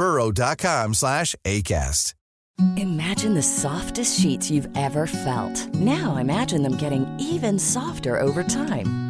burrow.com slash ACAST. Imagine the softest sheets you've ever felt. Now imagine them getting even softer over time.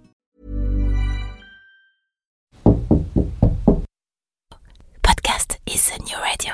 Is a new radio.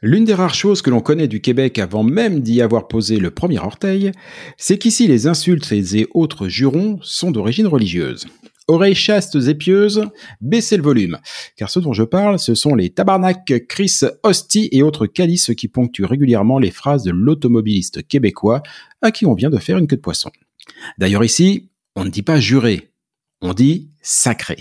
L'une des rares choses que l'on connaît du Québec avant même d'y avoir posé le premier orteil, c'est qu'ici les insultes et autres jurons sont d'origine religieuse. Oreilles chastes et pieuses, baissez le volume, car ce dont je parle, ce sont les tabarnak, Chris, hostie et autres calices qui ponctuent régulièrement les phrases de l'automobiliste québécois à qui on vient de faire une queue de poisson. D'ailleurs ici, on ne dit pas jurer, on dit sacré.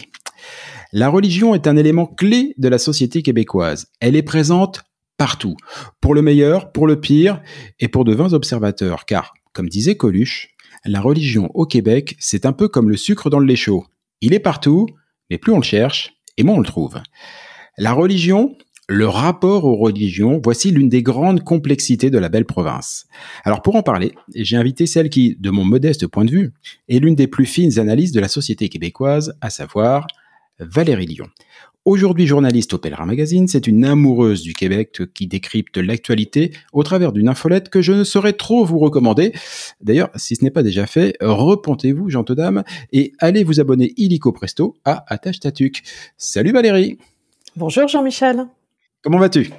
La religion est un élément clé de la société québécoise. Elle est présente partout, pour le meilleur, pour le pire, et pour de vains observateurs, car, comme disait Coluche, la religion au Québec, c'est un peu comme le sucre dans le lait chaud. Il est partout, mais plus on le cherche, et moins on le trouve. La religion, le rapport aux religions, voici l'une des grandes complexités de la belle province. Alors pour en parler, j'ai invité celle qui, de mon modeste point de vue, est l'une des plus fines analyses de la société québécoise, à savoir Valérie Lyon. Aujourd'hui journaliste au Pèlerin Magazine, c'est une amoureuse du Québec qui décrypte l'actualité au travers d'une infolette que je ne saurais trop vous recommander. D'ailleurs, si ce n'est pas déjà fait, repentez-vous, gentes dames, et allez vous abonner illico presto à Attache Tatuc. Salut Valérie Bonjour Jean-Michel Comment vas-tu?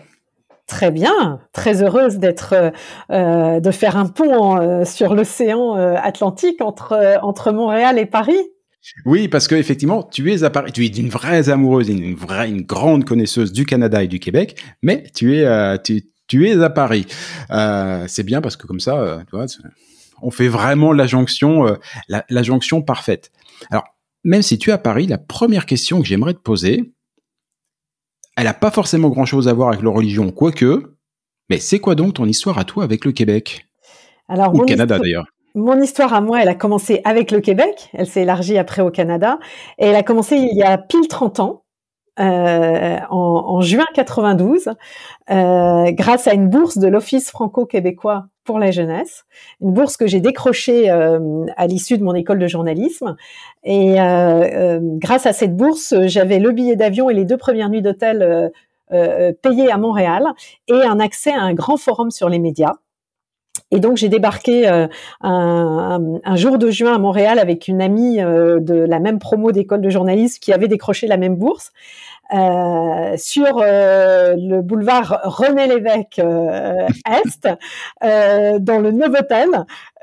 Très bien, très heureuse d'être, euh, de faire un pont euh, sur l'océan euh, Atlantique entre, entre Montréal et Paris. Oui, parce que effectivement, tu es à Paris, tu es une vraie amoureuse, une vraie, une grande connaisseuse du Canada et du Québec, mais tu es, euh, tu, es à Paris. Euh, c'est bien parce que comme ça, euh, tu vois, on fait vraiment la jonction, la, jonction parfaite. Alors, même si tu es à Paris, la première question que j'aimerais te poser, elle n'a pas forcément grand-chose à voir avec la religion, quoique. Mais c'est quoi donc ton histoire à toi avec le Québec? Alors, Ou le Canada d'ailleurs mon histoire à moi, elle a commencé avec le Québec, elle s'est élargie après au Canada, et elle a commencé il y a pile 30 ans, euh, en, juin 92, euh, grâce à une bourse de l'Office franco-québécois pour la jeunesse, une bourse que j'ai décrochée à l'issue de mon école de journalisme. Et grâce à cette bourse, j'avais le billet d'avion et les deux premières nuits d'hôtel payées à Montréal et un accès à un grand forum sur les médias. Et donc j'ai débarqué euh, un, jour de juin à Montréal avec une amie euh, de la même promo d'école de journalisme qui avait décroché la même bourse. Euh, sur euh, le boulevard René Lévesque euh, Est, dans le Novotel,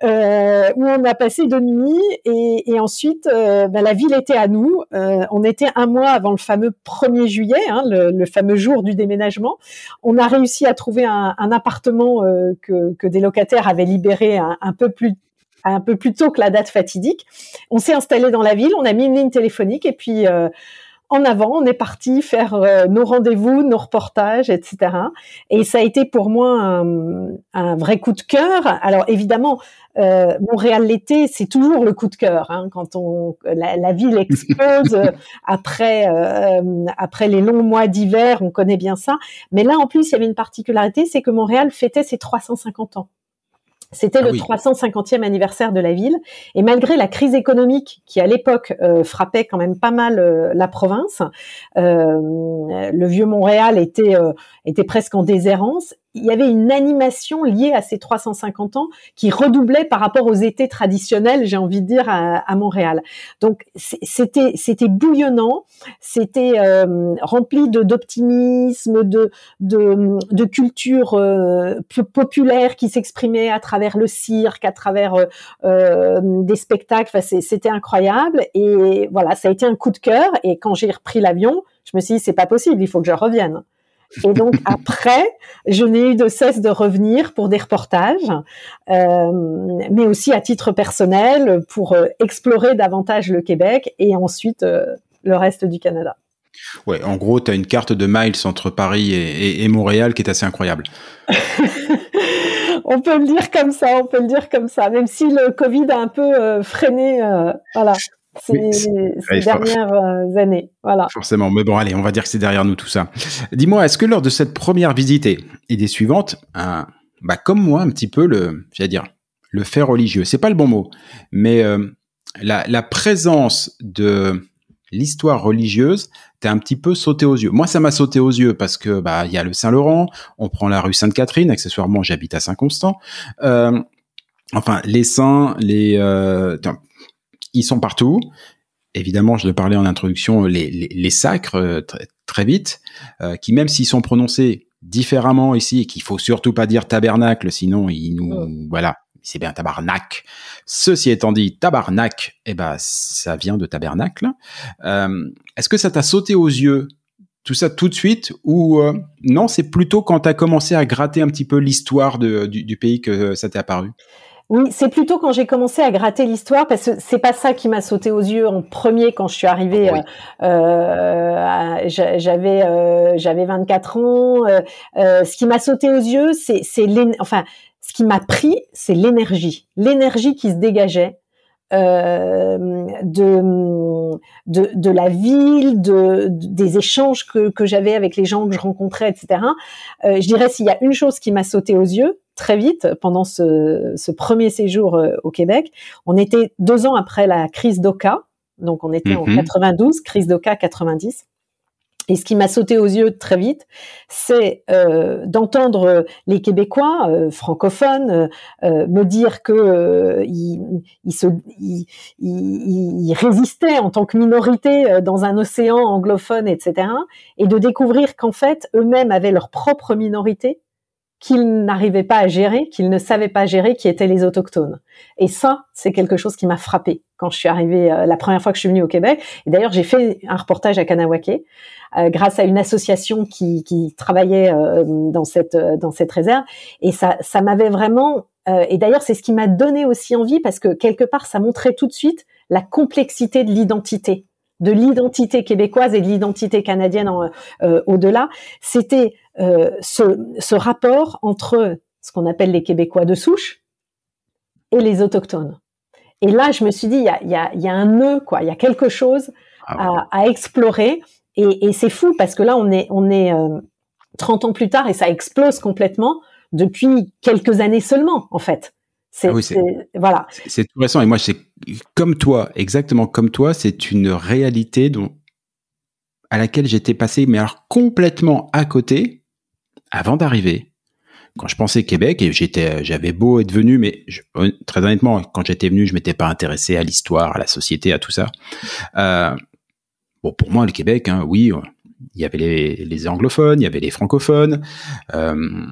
où on a passé deux nuits et, et ensuite ben, la ville était à nous. on était un mois avant le fameux 1er juillet, hein, le, le, fameux jour du déménagement. On a réussi à trouver un, un appartement que, que, des locataires avaient libéré un, un peu plus un peu plus tôt que la date fatidique. On s'est installé dans la ville, on a mis une ligne téléphonique et puis euh, en avant, on est parti faire euh, nos rendez-vous, nos reportages, etc. Et ça a été pour moi un, vrai coup de cœur. Alors évidemment, euh, Montréal l'été, c'est toujours le coup de cœur hein, quand on la, ville explose après euh, après les longs mois d'hiver, on connaît bien ça. Mais là, en plus, il y avait une particularité, c'est que Montréal fêtait ses 350 ans. C'était ah le 350e anniversaire de la ville. Et malgré la crise économique qui, à l'époque, euh, frappait quand même pas mal euh, la province, euh, le vieux Montréal était, était presque en déshérence il y avait une animation liée à ces 350 ans qui redoublait par rapport aux étés traditionnels, j'ai envie de dire, à, Montréal. Donc c'était c'était bouillonnant, c'était euh, rempli de d'optimisme, de, de, de culture euh, populaire qui s'exprimait à travers le cirque, à travers euh, euh des spectacles. Enfin, c'était incroyable et voilà, ça a été un coup de cœur. Et quand j'ai repris l'avion, je me suis dit c'est pas possible, il faut que je revienne. Et donc après, je n'ai eu de cesse de revenir pour des reportages, euh, mais aussi à titre personnel pour euh, explorer davantage le Québec et ensuite euh, le reste du Canada. Ouais, en gros, tu as une carte de miles entre Paris et, Montréal qui est assez incroyable. on peut le dire comme ça, on peut le dire comme ça, même si le Covid a un peu freiné, voilà, ces, dernières euh, années. Voilà. Forcément. Mais bon, allez, on va dire que c'est derrière nous tout ça. Dis-moi, est-ce que lors de cette première visite et des suivantes, bah, comme moi, un petit peu le, j'allais dire, le fait religieux, c'est pas le bon mot, mais euh, la, la, présence de l'histoire religieuse t'es un petit peu sauté aux yeux? Moi, ça m'a sauté aux yeux parce que bah il y a le Saint-Laurent, on prend la rue Sainte-Catherine, accessoirement j'habite à Saint-Constant. Euh, enfin, les saints, les euh, ils sont partout. Évidemment, je le parlais en introduction, les, sacres euh, très, vite, euh, qui même s'ils sont prononcés différemment ici, et qu'il faut surtout pas dire tabernacle, sinon ils nous, oh. voilà, c'est bien tabarnak. Ceci étant dit, tabarnak, eh ben ça vient de tabernacle. Euh, est-ce que ça t'a sauté aux yeux tout ça tout de suite ou non C'est plutôt quand tu as commencé à gratter un petit peu l'histoire du, du, pays que ça t'est apparu? Oui, c'est plutôt quand j'ai commencé à gratter l'histoire parce que c'est pas ça qui m'a sauté aux yeux en premier quand je suis arrivée. Euh, euh, j'avais euh, j'avais 24 ans. ce qui m'a sauté aux yeux, c'est c'est enfin ce qui m'a pris, c'est l'énergie, l'énergie qui se dégageait euh, de, de, de la ville, de, des échanges que, que j'avais avec les gens que je rencontrais, etc. Euh, je dirais s'il y a une chose qui m'a sauté aux yeux très vite pendant ce, ce premier séjour euh, au Québec, on était deux ans après la crise d'Oka, donc on était en 92, mhm. crise d'Oka 90. Et ce qui m'a sauté aux yeux très vite, c'est euh, d'entendre les Québécois euh, francophones euh, me dire que ils, se, ils, résistaient en tant que minorité dans un océan anglophone, etc. Et de découvrir qu'en fait eux-mêmes avaient leur propre minorité qu'ils n'arrivaient pas à gérer, qu'ils ne savaient pas gérer, qui étaient les autochtones. Et ça, c'est quelque chose qui m'a frappé quand je suis arrivée euh, la première fois que je suis venue au Québec. Et d'ailleurs, j'ai fait un reportage à Kanawake euh, grâce à une association qui, qui travaillait euh, dans cette dans cette réserve. Et ça, ça m'avait vraiment. et d'ailleurs, c'est ce qui m'a donné aussi envie parce que quelque part, ça montrait tout de suite la complexité de l'identité de l'identité québécoise et de l'identité canadienne au-delà, c'était euh, ce, rapport entre ce qu'on appelle les Québécois de souche et les autochtones. Et là, je me suis dit, il y a, y, a, y a, un nœud, quoi. Il y a quelque chose ah à, explorer. Et, et c'est fou parce que là, on est, on est 30 euh, ans plus tard et ça explose complètement. depuis quelques années seulement, en fait. C'est ah voilà. C'est tout récent. Et moi, c'est comme toi, exactement comme toi, c'est une réalité dont à laquelle j'étais passé, mais alors complètement à côté avant d'arriver. Quand je pensais Québec, et j'étais, j'avais beau être venu, mais très honnêtement, quand j'étais venu, je m'étais pas intéressé à l'histoire, à la société, à tout ça. Euh, bon, pour moi, le Québec, hein, oui, il y avait les, anglophones, il y avait les francophones. Euh,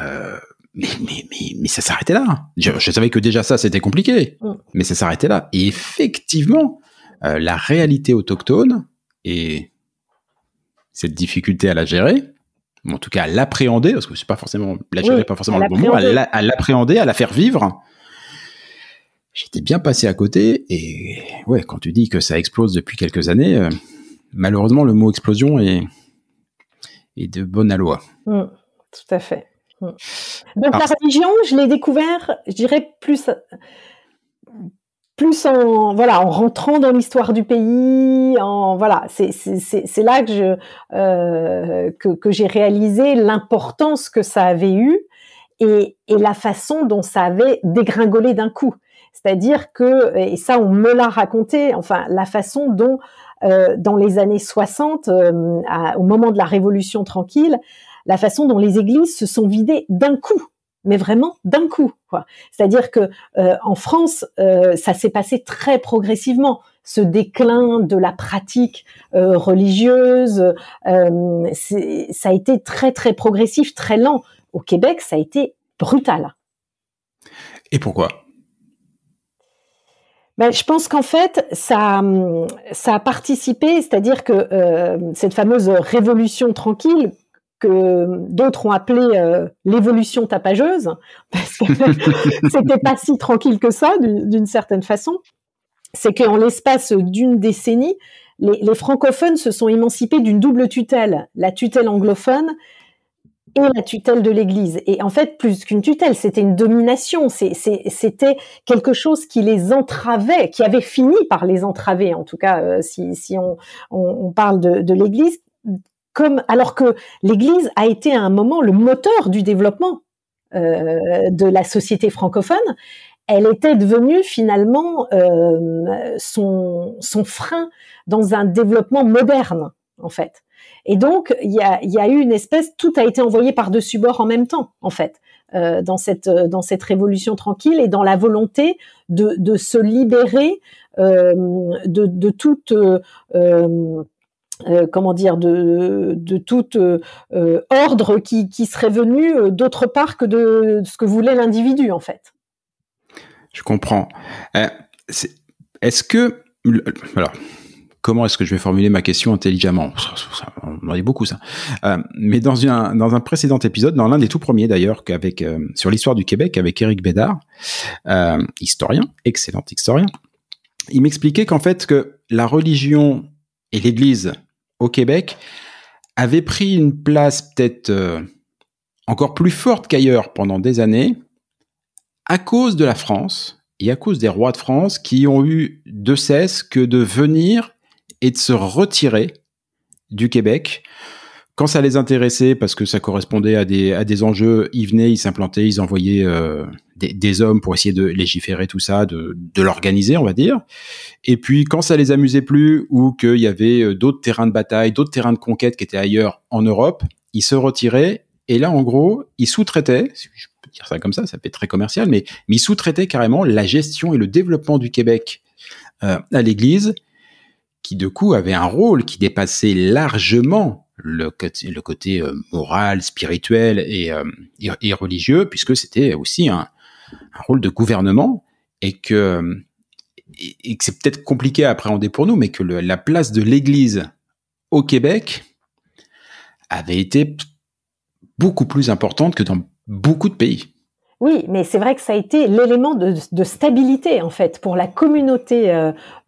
euh, mais, mais, mais, ça s'arrêtait là. Je, savais que déjà ça, c'était compliqué, mm. mais ça s'arrêtait là. Et effectivement, la réalité autochtone, et cette difficulté à la gérer, en tout cas à l'appréhender, parce que c'est pas forcément la gérer, pas forcément le bon mot, à l'appréhender, à la faire vivre. J'étais bien passé à côté, et ouais, quand tu dis que ça explose depuis quelques années, euh, malheureusement le mot explosion est, est de bonne loi. Mmh, tout à fait. Donc la religion, je l'ai découvert, je dirais plus plus en voilà en rentrant dans l'histoire du pays en voilà c'est c'est là que je euh, que, que j'ai réalisé l'importance que ça avait eu et, et la façon dont ça avait dégringolé d'un coup. C'est-à-dire que et ça on me l'a raconté enfin la façon dont euh, dans les années 60 euh, au moment de la révolution tranquille la façon dont les églises se sont vidées d'un coup mais vraiment d'un coup. C'est-à-dire que euh, en France, euh, ça s'est passé très progressivement. Ce déclin de la pratique euh, religieuse, ça a été très très progressif, très lent. Au Québec, ça a été brutal. Et pourquoi? Ben, je pense qu'en fait, ça, ça a participé, c'est-à-dire que cette fameuse révolution tranquille, que d'autres ont appelé euh, l'évolution tapageuse, parce que c'était pas si tranquille que ça, d'une certaine façon. C'est qu'en l'espace d'une décennie, les, francophones se sont émancipés d'une double tutelle, la tutelle anglophone et la tutelle de l'Église. Et en fait, plus qu'une tutelle, c'était une domination, c'était quelque chose qui les entravait, qui avait fini par les entraver, en tout cas, euh, si, on, parle de, de l'Église, comme alors que l'Église a été à un moment le moteur du développement euh, de la société francophone, elle était devenue finalement euh, son, son frein dans un développement moderne en fait. Et donc il y a, y a eu une espèce, tout a été envoyé par dessus bord en même temps en fait. Euh, dans cette dans cette révolution tranquille et dans la volonté de, de se libérer euh, de, de toute euh, comment dire, de, de tout euh, euh, ordre qui, qui, serait venu d'autre part que de ce que voulait l'individu, en fait. Je comprends. est-ce que... Alors, comment est-ce que je vais formuler ma question intelligemment? On en dit beaucoup ça. mais dans, un, dans un précédent épisode, dans l'un des tout premiers d'ailleurs, sur l'histoire du Québec avec Éric Bédard, historien, excellent historien, il m'expliquait qu'en fait que la religion et l'Église au Québec avait pris une place peut-être euh, encore plus forte qu'ailleurs pendant des années à cause de la France et à cause des rois de France qui ont eu de cesse que de venir et de se retirer du Québec quand ça les intéressait, parce que ça correspondait à des, à des enjeux, ils venaient, ils s'implantaient, ils envoyaient euh, des, hommes pour essayer de légiférer tout ça, de, de l'organiser, on va dire. Et puis quand ça les amusait plus, ou qu'il y avait euh, d'autres terrains de bataille, d'autres terrains de conquête qui étaient ailleurs en Europe, ils se retiraient. Et là, en gros, ils sous-traitaient, je peux dire ça comme ça, ça fait très commercial, mais, mais ils sous-traitaient carrément la gestion et le développement du Québec euh, à l'Église, qui de coup avait un rôle qui dépassait largement le côté, le côté euh, moral, spirituel euh, et, et, religieux, puisque c'était aussi un, rôle de gouvernement et que, et que c'est peut-être compliqué à appréhender pour nous, mais que la place de l'Église au Québec avait été beaucoup plus importante que dans beaucoup de pays. Oui, mais c'est vrai que ça a été l'élément de, de, stabilité en fait pour la communauté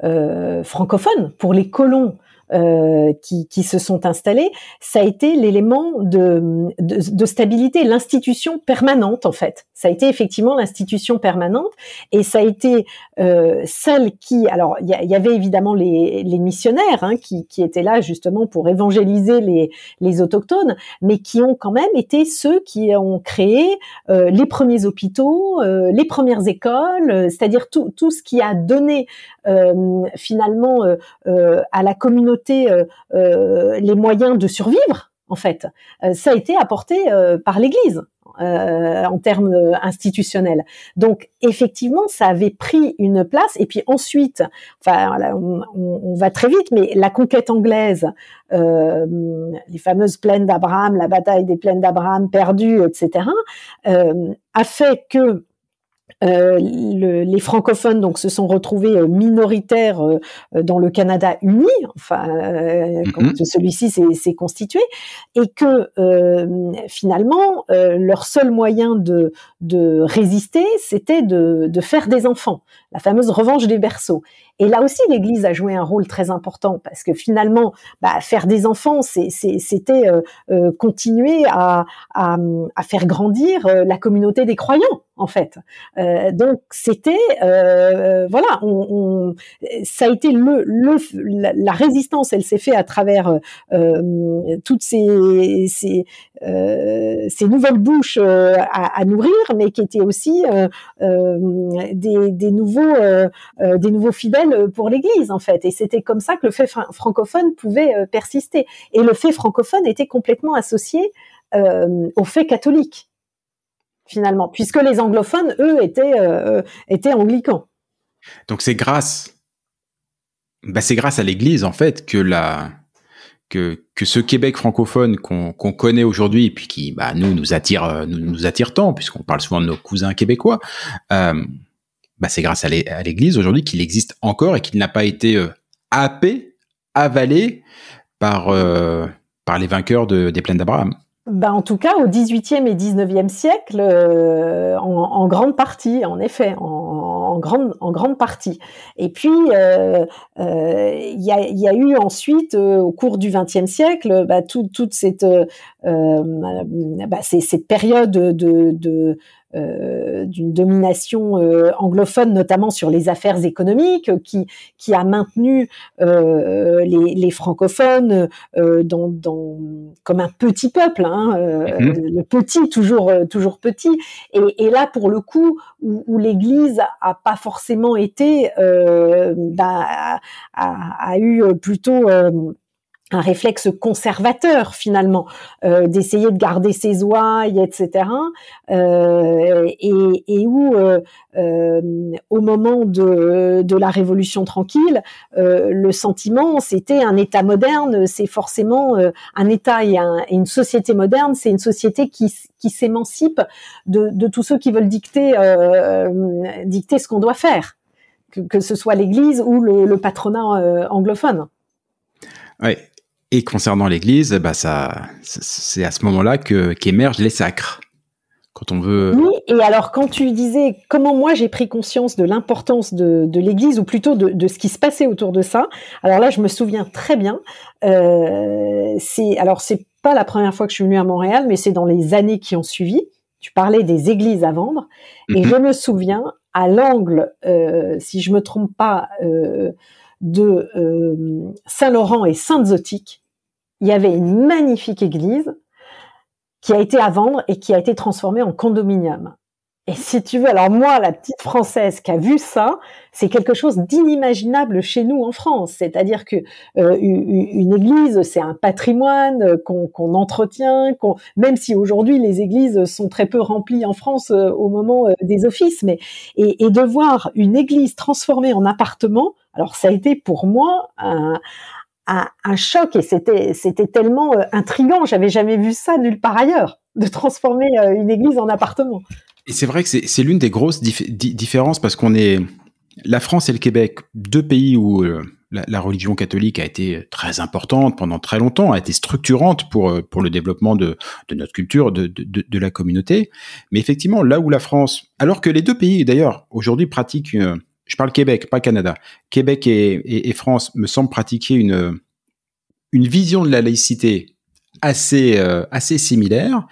euh, francophone, pour les colons qui, qui, se sont installés, ça a été l'élément de, de, de, stabilité, l'institution permanente en fait. Ça a été effectivement l'institution permanente et ça a été euh, celle qui, alors il y, y, avait évidemment les, les missionnaires hein, qui, qui, étaient là justement pour évangéliser les, les autochtones, mais qui ont quand même été ceux qui ont créé euh, les premiers hôpitaux, euh, les premières écoles, euh, c'est-à-dire tout, tout ce qui a donné finalement à la communauté les moyens de survivre en fait. ça a été apporté par l'Église. Euh, en termes institutionnels. Donc effectivement, ça avait pris une place. Et puis ensuite, enfin, on, on, va très vite, mais la conquête anglaise, euh, les fameuses plaines d'Abraham, la bataille des plaines d'Abraham perdues, etc., euh, a fait que euh, le, les francophones donc se sont retrouvés euh, minoritaires euh, dans le Canada uni, enfin mm-hmm. quand celui-ci s'est constitué, et que finalement leur seul moyen de, de résister, c'était de, de, faire des enfants, la fameuse revanche des berceaux. Et là aussi, l'Église a joué un rôle très important parce que finalement, bah, faire des enfants, c'était continuer à, à, à, faire grandir la communauté des croyants en fait. Euh, donc c'était euh, voilà, ça a été le, la, résistance, elle s'est faite à travers euh, toutes ces nouvelles bouches à, nourrir, mais qui étaient aussi des, des nouveaux des nouveaux fidèles pour l'Église en fait. Et c'était comme ça que le fait francophone pouvait persister. Et le fait francophone était complètement associé au fait catholique finalement, puisque les anglophones, eux, étaient, euh, étaient anglicans. Donc c'est grâce, bah c'est grâce à l'Église en fait que la que, que ce Québec francophone qu'on connaît aujourd'hui et puis qui bah, nous nous attire euh, nous, nous attire tant puisqu'on parle souvent de nos cousins québécois. Euh, bah, c'est grâce à l'Église aujourd'hui qu'il existe encore et qu'il n'a pas été euh, happé, avalé par euh, par les vainqueurs de, des plaines d'Abraham. Ben, en tout cas, au XVIIIe et XIXe siècle, euh, en, en, grande partie, en effet, en, en, grande, en grande partie. Et puis, euh, euh, il y, a, y, a, eu ensuite, au cours du XXe siècle, bah, tout, toute cette, bah, cette période de, de euh, d'une domination euh, anglophone, notamment sur les affaires économiques, qui, qui a maintenu euh, les, les, francophones dans, dans, comme un petit peuple, hein, mm-hmm. le petit toujours toujours petit. Et, et, là, pour le coup, où, où l'Église a pas forcément été, bah, a, a, eu plutôt un réflexe conservateur finalement euh, d'essayer de garder ses ouailles etc euh, et, où euh, au moment de, de, la révolution tranquille le sentiment c'était un état moderne c'est forcément un état et, une société moderne c'est une société qui, qui s'émancipe de, de, tous ceux qui veulent dicter dicter ce qu'on doit faire que, que, ce soit l'Église ou le, le patronat anglophone. Oui, et concernant l'Église, bah ça, c'est à ce moment-là que qu'émergent les sacres. Quand on veut. Oui, et alors quand tu disais comment moi j'ai pris conscience de l'importance de, de l'Église ou plutôt de, de, ce qui se passait autour de ça, alors là je me souviens très bien. Euh, c'est alors c'est pas la première fois que je suis venue à Montréal, mais c'est dans les années qui ont suivi. Tu parlais des églises à vendre, et mhm. je me souviens à l'angle, euh, si je me trompe pas, euh, de euh, Saint-Laurent et Sainte-Zotique, il y avait une magnifique église qui a été à vendre et qui a été transformée en condominium. Et si tu veux, alors moi, la petite française qui a vu ça, c'est quelque chose d'inimaginable chez nous en France. C'est-à-dire que euh, une, église, c'est un patrimoine qu'on entretient, même si aujourd'hui les églises sont très peu remplies en France euh, au moment euh, des offices, mais et, et, de voir une église transformée en appartement, alors ça a été pour moi un, un, choc et c'était c'était tellement euh, intrigant. J'avais jamais vu ça nulle part ailleurs de transformer euh, une église en appartement. Et c'est vrai que c'est l'une des grosses différences parce qu'on est la France et le Québec, deux pays où euh, la, religion catholique a été très importante pendant très longtemps, a été structurante pour pour le développement de, de notre culture, de, de, la communauté. Mais effectivement, là où la France, alors que les deux pays d'ailleurs aujourd'hui pratiquent je parle Québec, pas Canada. Québec et, France me semblent pratiquer une une vision de la laïcité assez, assez similaire.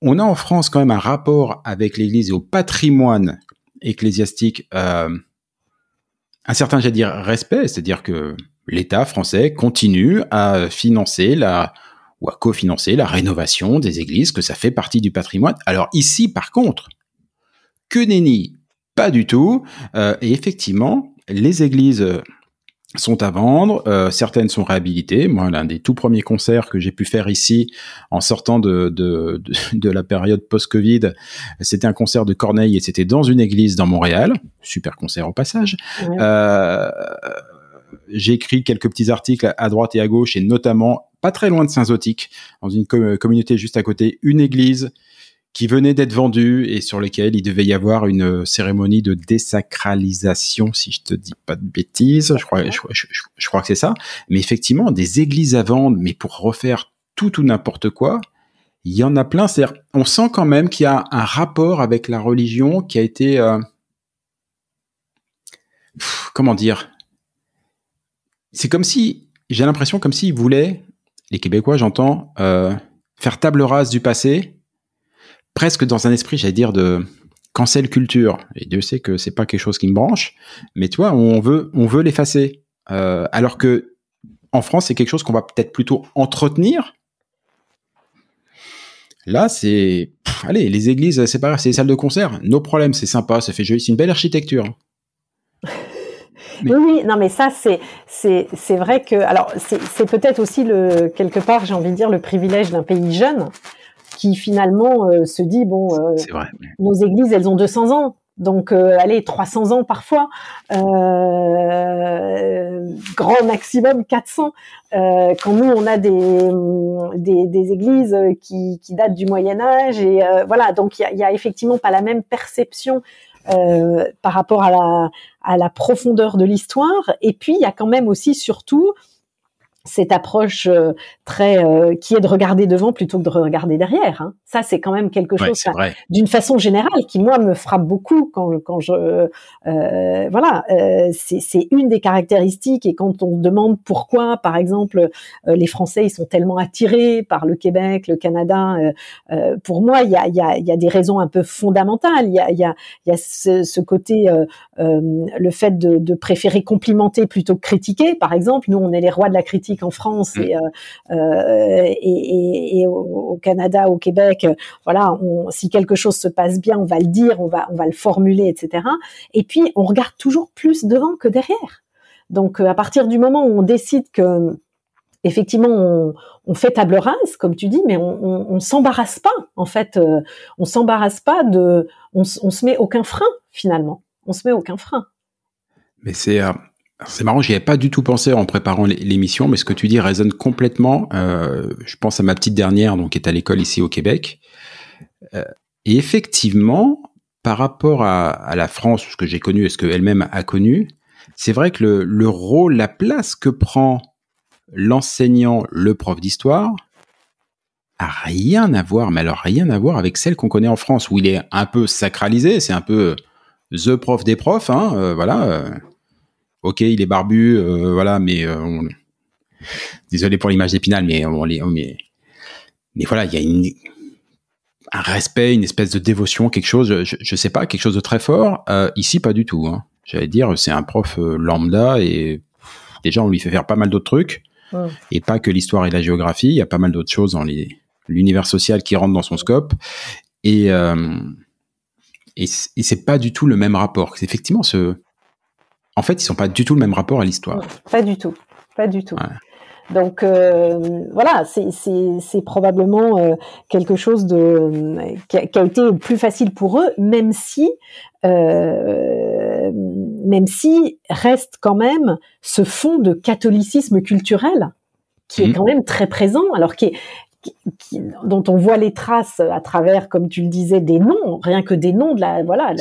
On a en France quand même un rapport avec l'Église et au patrimoine ecclésiastique, un certain, j'allais dire, respect, c'est-à-dire que l'État français continue à financer la ou à cofinancer la rénovation des églises, que ça fait partie du patrimoine. Alors ici, par contre, que nenni, pas du tout. Euh, et effectivement, les églises sont à vendre, euh, certaines sont réhabilitées. Moi, l'un des tout premiers concerts que j'ai pu faire ici en sortant de, de, de, la période post-Covid, c'était un concert de Corneille et c'était dans une église dans Montréal. Super concert au passage. Euh, j'ai écrit quelques petits articles à droite et à gauche, et notamment pas très loin de Saint-Zotique, dans une communauté juste à côté, une église qui venait d'être vendue et sur lesquelles il devait y avoir une cérémonie de désacralisation, si je te dis pas de bêtises. Je crois, je, crois que c'est ça. Mais effectivement, des églises à vendre, mais pour refaire tout ou n'importe quoi, il y en a plein. C'est-à-dire, on sent quand même qu'il y a un rapport avec la religion qui a été, euh, comment dire, c'est comme si, j'ai l'impression comme s'ils voulaient, les Québécois, j'entends, euh, faire table rase du passé, presque dans un esprit, j'allais dire, de cancel culture. Et Dieu sait que c'est pas quelque chose qui me branche, mais tu vois, on veut, on veut l'effacer. Euh, alors que en France, c'est quelque chose qu'on va peut-être plutôt entretenir. Là, c'est, allez, les églises, c'est pas grave, c'est des salles de concert. Nos problèmes, c'est sympa, ça fait joli, c'est une belle architecture. Oui, oui, non, mais ça, c'est, c'est, c'est vrai que, alors, c'est, peut-être aussi le, quelque part, j'ai envie de dire, le privilège d'un pays jeune qui finalement euh, se dit, bon, euh, nos églises, elles ont 200 ans. Donc, euh, allez, 300 ans parfois, euh, grand maximum 400. Euh, quand nous, on a des, des, des églises qui, qui, datent du Moyen Âge, et voilà, donc il y a, a, effectivement pas la même perception euh, par rapport à la, à la profondeur de l'histoire. Et puis, il y a quand même aussi, surtout, cette approche euh, très euh, qui est de regarder devant plutôt que de regarder derrière. Hein. Ça, c'est quand même quelque chose d'une façon générale qui moi me frappe beaucoup quand quand je euh, voilà euh, c'est une des caractéristiques et quand on demande pourquoi par exemple les Français ils sont tellement attirés par le Québec, le Canada, pour moi il y a il y a il y a des raisons un peu fondamentales. Il y a il y a il y a ce, ce côté le fait de, de préférer complimenter plutôt que critiquer. Par exemple, nous on est les rois de la critique en France mm. euh, euh, et, et, et, au, Canada, au Québec, voilà, on, si quelque chose se passe bien, on va le dire, on va, on va le formuler, etc. Et puis, on regarde toujours plus devant que derrière. Donc, euh, à partir du moment où on décide que effectivement, on, on, fait table rase, comme tu dis, mais on, on, on s'embarrasse pas. En fait, on s'embarrasse pas de, on, on se met aucun frein finalement. On se met aucun frein. Mais c'est c'est marrant, j'y avais pas du tout pensé en préparant l'émission, mais ce que tu dis résonne complètement. Euh, je pense à ma petite dernière, donc qui est à l'école ici au Québec. Euh, et effectivement, par rapport à, la France, ce que j'ai connu et ce qu'elle-même a connu, c'est vrai que le, le, rôle, la place que prend l'enseignant, le prof d'histoire, a rien à voir, mais alors rien à voir avec celle qu'on connaît en France, où il est un peu sacralisé, c'est un peu the prof des profs, hein, euh, voilà ok, il est barbu, euh, voilà, mais euh, désolé pour l'image d'Épinal, mais on mais, mais voilà, il y a une, un respect, une espèce de dévotion, quelque chose, je, je sais pas, quelque chose de très fort. Euh, ici, pas du tout. Hein. J'allais dire, c'est un prof lambda et déjà on lui fait faire pas mal d'autres trucs et pas que l'histoire et la géographie. Il y a pas mal d'autres choses dans l'univers social qui rentrent dans son scope et et, et c'est pas du tout le même rapport. C'est effectivement ce en fait, ils sont pas du tout le même rapport à l'histoire. Pas du tout, pas du tout. Donc euh, voilà, c'est probablement euh, quelque chose de qui a, été plus facile pour eux, même si euh, même si reste quand même ce fond de catholicisme culturel qui est mmh. quand même très présent, alors qui est, dont on voit les traces à travers, comme tu le disais, des noms, rien que des noms de la, voilà,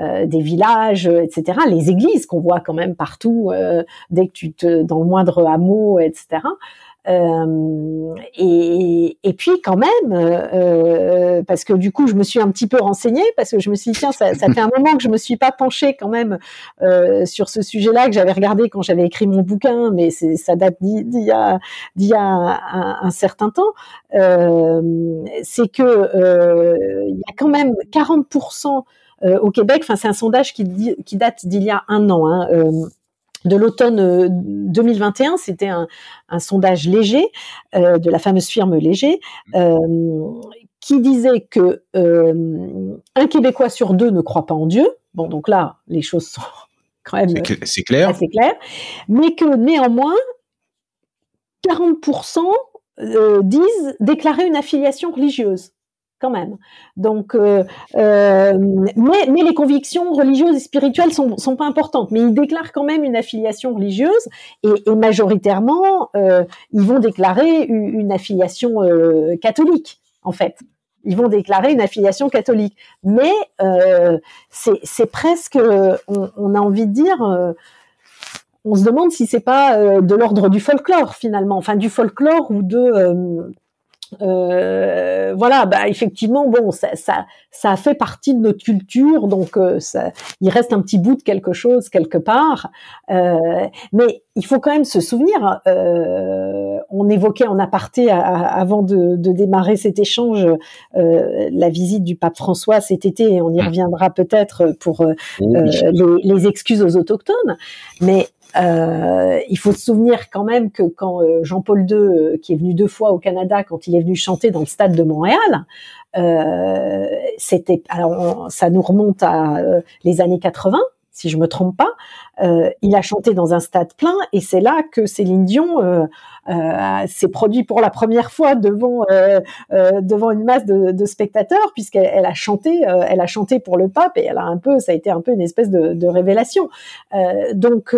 euh, des villages, etc. Les églises qu'on voit quand même partout, euh, dès que tu te, dans le moindre hameau, etc. Euh, et, puis quand même, euh, parce que du coup, je me suis un petit peu renseignée, parce que je me suis dit, tiens, ça, fait un moment que je me suis pas penchée quand même euh, sur ce sujet-là, que j'avais regardé quand j'avais écrit mon bouquin, mais ça date d'il y a, y a un, un, certain temps. Euh, c'est que euh, il y a quand même 40% au Québec, enfin c'est un sondage qui, qui date d'il y a un an, hein, de l'automne 2021. Euh, C'était un, sondage léger euh, de la fameuse firme Léger euh, qui disait que un Québécois sur deux ne croit pas en Dieu. Bon, donc là, les choses sont quand même c'est clair. assez claires, mais que néanmoins 40% disent déclarer une affiliation religieuse quand même. Donc, euh, euh, mais, les convictions religieuses et spirituelles sont, sont pas importantes. Mais ils déclarent quand même une affiliation religieuse et, majoritairement, euh, ils vont déclarer une, affiliation catholique, en fait. Ils vont déclarer une affiliation catholique. Mais c'est presque, on, on, a envie de dire on se demande si c'est pas de l'ordre du folklore finalement, enfin du folklore ou de euh, voilà, bah effectivement, bon, ça, ça, ça fait partie de notre culture, donc euh, ça, il reste un petit bout de quelque chose quelque part. Euh, mais il faut quand même se souvenir. Euh, on évoquait en aparté avant de, de démarrer cet échange euh, la visite du pape François cet été, et on y mmh. reviendra peut-être pour les, les, excuses aux autochtones. Mais euh, il faut se souvenir quand même que quand euh, Jean-Paul II, euh, qui est venu deux fois au Canada, quand il est venu chanter dans le stade de Montréal, euh, c'était alors ça nous remonte à les années 80 si je me trompe pas. Euh, il a chanté dans un stade plein et c'est là que Céline Dion euh, euh, s'est produit pour la première fois devant devant une masse de, de spectateurs puisqu'elle elle a chanté elle a chanté pour le pape et elle a un peu ça a été un peu une espèce de, de révélation. donc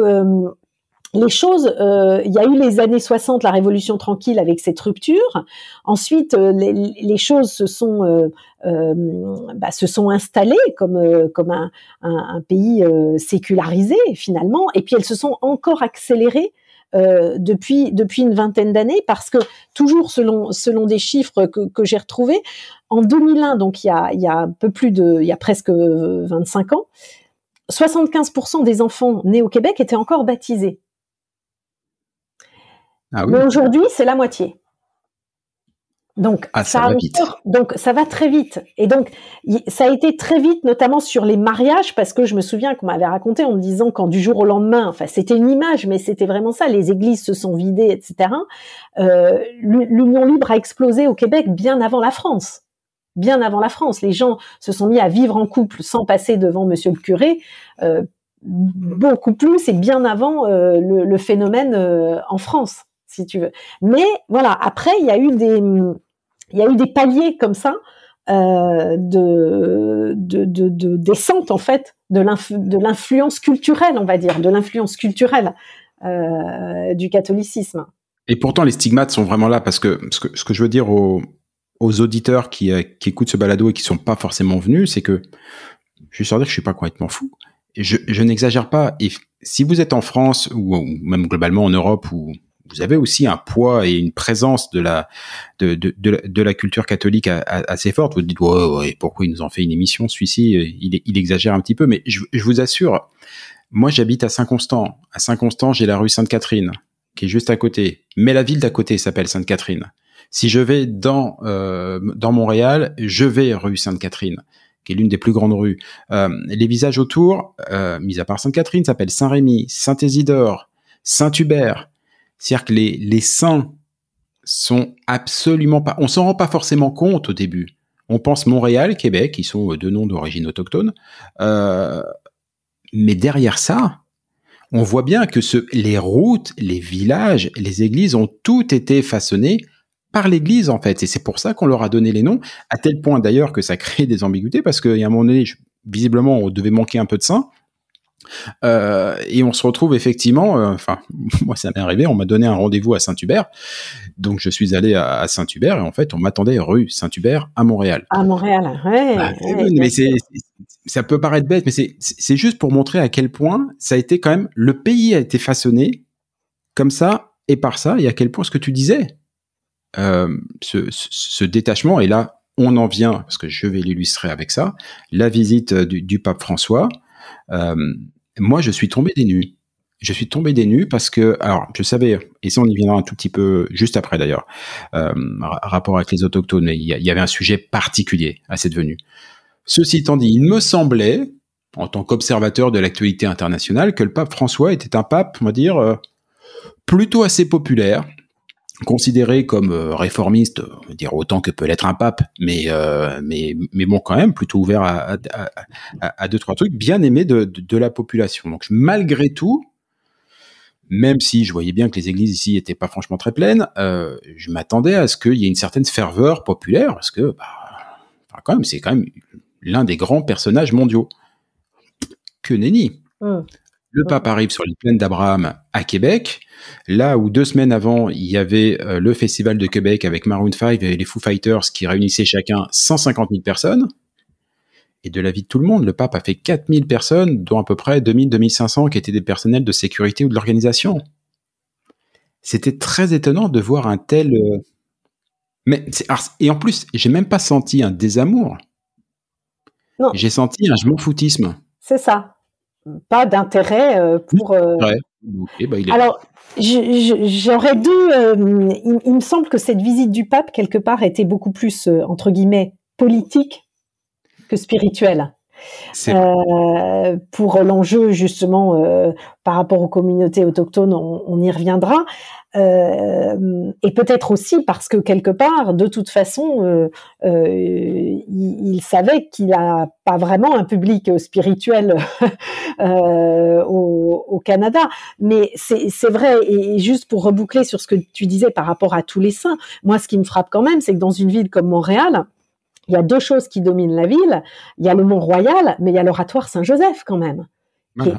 les choses, euh, il y a eu les années 60, la Révolution tranquille avec cette rupture. Ensuite, euh, les, choses se sont euh, bah, se sont installées comme comme un, un, pays sécularisé finalement, et puis elles se sont encore accélérées depuis depuis une vingtaine d'années parce que toujours selon selon des chiffres que, que j'ai retrouvés en 2001 donc il y a il y a un peu plus de il y a presque 25 ans 75% des enfants nés au Québec étaient encore baptisés ah Mais aujourd'hui, c'est la moitié. Donc, ah, ça, va vite. donc ça va très vite. Et donc, ça a été très vite, notamment sur les mariages, parce que je me souviens qu'on m'avait raconté en me disant quand du jour au lendemain, enfin c'était une image, mais c'était vraiment ça, les églises se sont vidées, etc. Euh, L'union libre a explosé au Québec bien avant la France. Bien avant la France, les gens se sont mis à vivre en couple sans passer devant Monsieur le curé. Euh, beaucoup plus et bien avant euh, le, le, phénomène en France si tu veux. Mais voilà, après, il y a eu des, il y a eu des paliers comme ça euh, de, de, de, descente en fait de l'influence culturelle, on va dire, de l'influence culturelle euh, du catholicisme. Et pourtant, les stigmates sont vraiment là parce que ce que, je veux dire aux, auditeurs qui, euh, qui écoutent ce balado et qui sont pas forcément venus, c'est que je suis sûr que je suis pas complètement fou. Je, n'exagère pas. Et si vous êtes en France ou même globalement en Europe ou vous avez aussi un poids et une présence de la de, de, de, la, culture catholique assez forte. Vous dites ouais, pourquoi il nous en fait une émission celui-ci il, exagère un petit peu, mais je, je vous assure, moi j'habite à Saint-Constant. À Saint-Constant, j'ai la rue Sainte-Catherine qui est juste à côté, mais la ville d'à côté s'appelle Sainte-Catherine. Si je vais dans euh, dans Montréal, je vais rue Sainte-Catherine qui est l'une des plus grandes rues. Euh, les visages autour, euh, mis à part Sainte-Catherine, s'appellent Saint-Rémy, Saint-Isidore, Saint-Hubert. C'est-à-dire que les, les saints sont absolument pas, on s'en rend pas forcément compte au début. On pense Montréal, Québec, qui sont deux noms d'origine autochtone. Euh, mais derrière ça, on voit bien que ce, les routes, les villages, les églises ont tout été façonnés par l'Église en fait, et c'est pour ça qu'on leur a donné les noms, à tel point d'ailleurs que ça crée des ambiguïtés parce qu'il y a un moment donné, visiblement, on devait manquer un peu de saints, euh, et on se retrouve effectivement, euh, enfin moi ça m'est arrivé, on m'a donné un rendez-vous à Saint-Hubert, donc je suis allé à, Saint-Hubert et en fait on m'attendait rue Saint-Hubert à Montréal. À Montréal, ouais. Bah, mais c'est, ça peut paraître bête, mais c'est, juste pour montrer à quel point ça a été quand même le pays a été façonné comme ça et par ça, et à quel point ce que tu disais, euh, ce, ce, détachement, et là, on en vient, parce que je vais l'illustrer avec ça, la visite du, du pape François, euh, moi, je suis tombé des. Je suis tombé des parce que, alors, je savais, et ça, on y viendra un tout petit peu juste après d'ailleurs, euh, rapport avec les autochtones, il y, avait un sujet particulier à cette venue. Ceci étant dit, il me semblait, en tant qu'observateur de l'actualité internationale, que le pape François était un pape, on va dire, euh, plutôt assez populaire, considéré comme euh, réformiste, on va dire autant que peut l'être un pape, mais euh, mais mais bon quand même plutôt ouvert à, à, deux trois trucs, bien aimé de, de, la population. Donc malgré tout, même si je voyais bien que les églises ici étaient pas franchement très pleines, euh, je m'attendais à ce qu'il y ait une certaine ferveur populaire, parce que bah, quand même c'est quand même l'un des grands personnages mondiaux. Que nenni. Mmh. Le pape arrive sur les plaines d'Abraham à Québec, là où deux semaines avant, il y avait euh, le festival de Québec avec Maroon 5 et les Foo Fighters qui réunissaient chacun 150 000 personnes. Et de la vie de tout le monde, le pape a fait 4000 personnes, dont à peu près 2000-2500 qui étaient des personnels de sécurité ou de l'organisation. C'était très étonnant de voir un tel... Euh, mais et en plus, j'ai même pas senti un désamour. J'ai senti un je m'en foutisme. C'est ça pas d'intérêt euh, pour. Euh, bah, Alors, j'aurais deux. Euh, il, me semble que cette visite du pape quelque part était beaucoup plus entre guillemets politique que spirituelle. Euh, pour l'enjeu justement euh, par rapport aux communautés autochtones, on, on y reviendra. Euh, et peut-être aussi parce que quelque part, de toute façon, euh, euh, il, savait qu'il a pas vraiment un public spirituel au, au, Canada. Mais c'est vrai, et juste pour reboucler sur ce que tu disais par rapport à tous les saints, moi, ce qui me frappe quand même, c'est que dans une ville comme Montréal, il y a deux choses qui dominent la ville. Il y a le Mont-Royal, mais il y a l'oratoire Saint-Joseph quand même.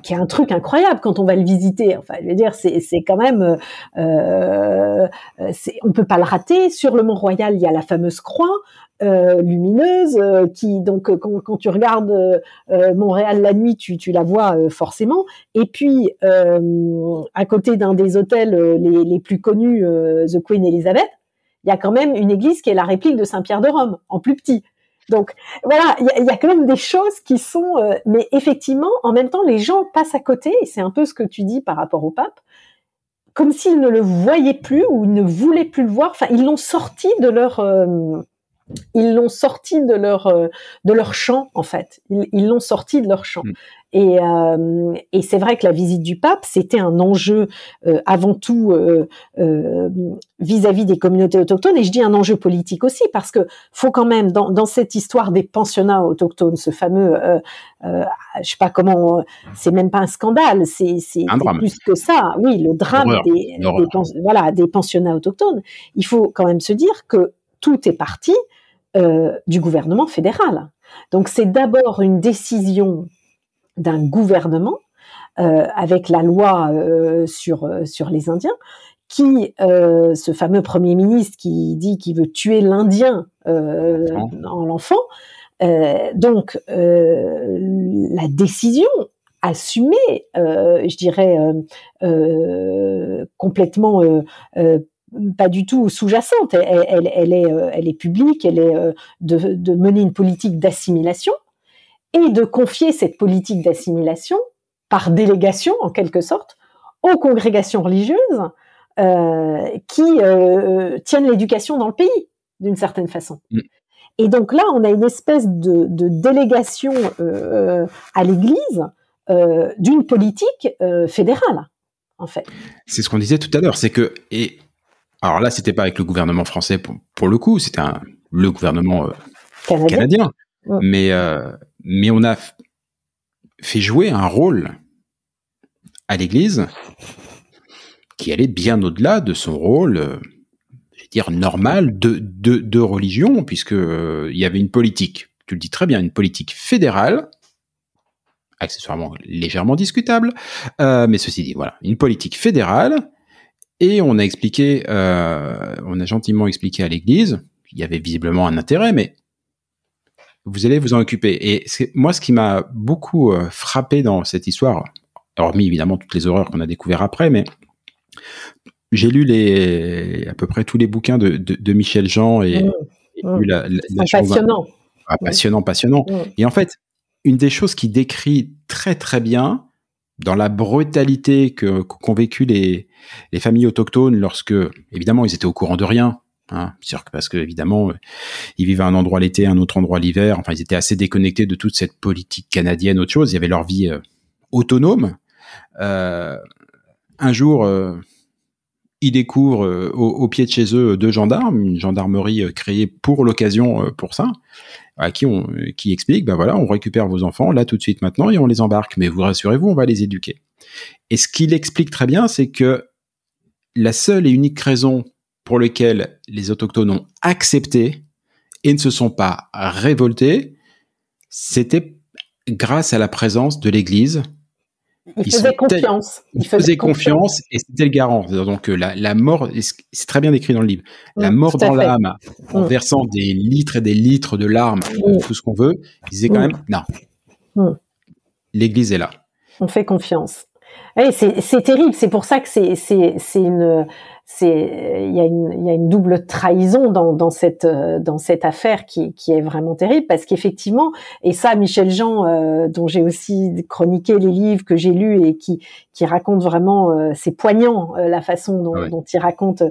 Qui, est, un truc incroyable quand on va le visiter. Enfin, je veux dire, c'est quand même, euh, euh on peut pas le rater. Sur le Mont Royal, il y a la fameuse croix euh, lumineuse euh, qui, donc, quand, quand tu regardes euh, Montréal la nuit, tu, tu la vois forcément. Et puis, à côté d'un des hôtels les, les plus connus, The Queen Elizabeth, il y a quand même une église qui est la réplique de Saint-Pierre de Rome, en plus petit. Donc voilà, il y, a, quand même des choses qui sont, euh, mais effectivement, en même temps, les gens passent à côté, et c'est un peu ce que tu dis par rapport au pape, comme s'ils ne le voyaient plus ou ne voulaient plus le voir. Enfin, ils l'ont sorti de leur, euh, ils l'ont sorti de leur euh, de leur champ en fait. Ils l'ont sorti de leur champ. Mm. Et, euh, et c'est vrai que la visite du pape, c'était un enjeu euh, avant tout vis-à-vis des communautés autochtones. Et je dis un enjeu politique aussi parce que faut quand même dans, dans cette histoire des pensionnats autochtones, ce fameux, je sais pas comment, c'est même pas un scandale, c'est c'est plus que ça. Oui, le drame des, des, voilà des pensionnats autochtones. Il faut quand même se dire que tout est parti euh, du gouvernement fédéral. Donc c'est d'abord une décision d'un gouvernement euh, avec la loi euh, sur sur les Indiens, qui ce fameux premier ministre qui dit qu'il veut tuer l'Indien en l'enfant. donc la décision assumée, je dirais complètement pas du tout sous-jacente. Elle, elle, est, euh, elle est publique, elle est euh, de, de mener une politique d'assimilation et de confier cette politique d'assimilation par délégation, en quelque sorte, aux congrégations religieuses euh, qui euh, tiennent l'éducation dans le pays, d'une certaine façon. Mm. Et donc là, on a une espèce de, de délégation euh, à l'Église d'une politique fédérale, en fait. C'est ce qu'on disait tout à l'heure, c'est que et alors là, c'était pas avec le gouvernement français pour, le coup, c'était le gouvernement euh, canadien. Mais, euh, mais on a fait jouer un rôle à l'Église qui allait bien au-delà de son rôle, euh, je vais dire, normal de, de, de religion, puisque il y avait une politique, tu le dis très bien, une politique fédérale, accessoirement légèrement discutable, mais ceci dit, voilà, une politique fédérale et on a expliqué, euh, on a gentiment expliqué à l'Église, qu'il y avait visiblement un intérêt, mais vous allez vous en occuper. Et moi, ce qui m'a beaucoup euh, frappé dans cette histoire, hormis évidemment toutes les horreurs qu'on a découvertes après, mais j'ai lu les à peu près tous les bouquins de, de, Michel Jean et, mmh. Mmh. la, passionnant. Ah, passionnant, passionnant. Et en fait, une des choses qui décrit très très bien dans la brutalité que qu'ont vécu les, les familles autochtones lorsque, évidemment, ils étaient au courant de rien. Hein, parce que évidemment, ils vivaient à un endroit l'été, un autre endroit l'hiver. Enfin, ils étaient assez déconnectés de toute cette politique canadienne, autre chose. Ils avaient leur vie euh, autonome. Euh, un jour, euh, ils découvrent euh, au, au, pied de chez eux deux gendarmes, une gendarmerie euh, créée pour l'occasion pour ça à qui on qui explique ben voilà on récupère vos enfants là tout de suite maintenant et on les embarque. Mais vous rassurez-vous on va les éduquer. Et ce qu'il explique très bien c'est que la seule et unique raison pour laquelle les autochtones ont accepté et ne se sont pas révoltés c'était grâce à la présence de l'Église il faisait confiance. Il faisait confiance et c'était le garant. Donc euh, la, la mort, c'est très bien décrit dans le livre, la mm, mort dans l'âme, en mm. versant des litres et des litres de larmes, mm. tout ce qu'on veut, il disait quand même, non, l'Église est là. On fait confiance. c'est terrible. C'est pour ça que c'est une c'est il y a une il y a une double trahison dans dans cette dans cette affaire qui qui est vraiment terrible parce qu'effectivement et ça Michel Jean euh, dont j'ai aussi chroniqué les livres que j'ai lus et qui qui raconte vraiment euh, c'est poignant euh, la façon dont, dont il raconte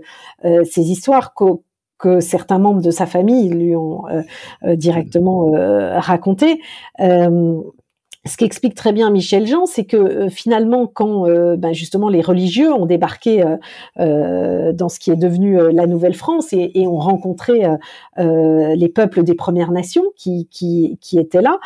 ces histoires que que certains membres de sa famille lui ont directement raconté ce qui explique très bien Michel Jean, c'est que euh, finalement, quand euh, ben justement les religieux ont débarqué euh, dans ce qui est devenu la Nouvelle-France et, et, ont rencontré les peuples des Premières Nations qui, étaient là,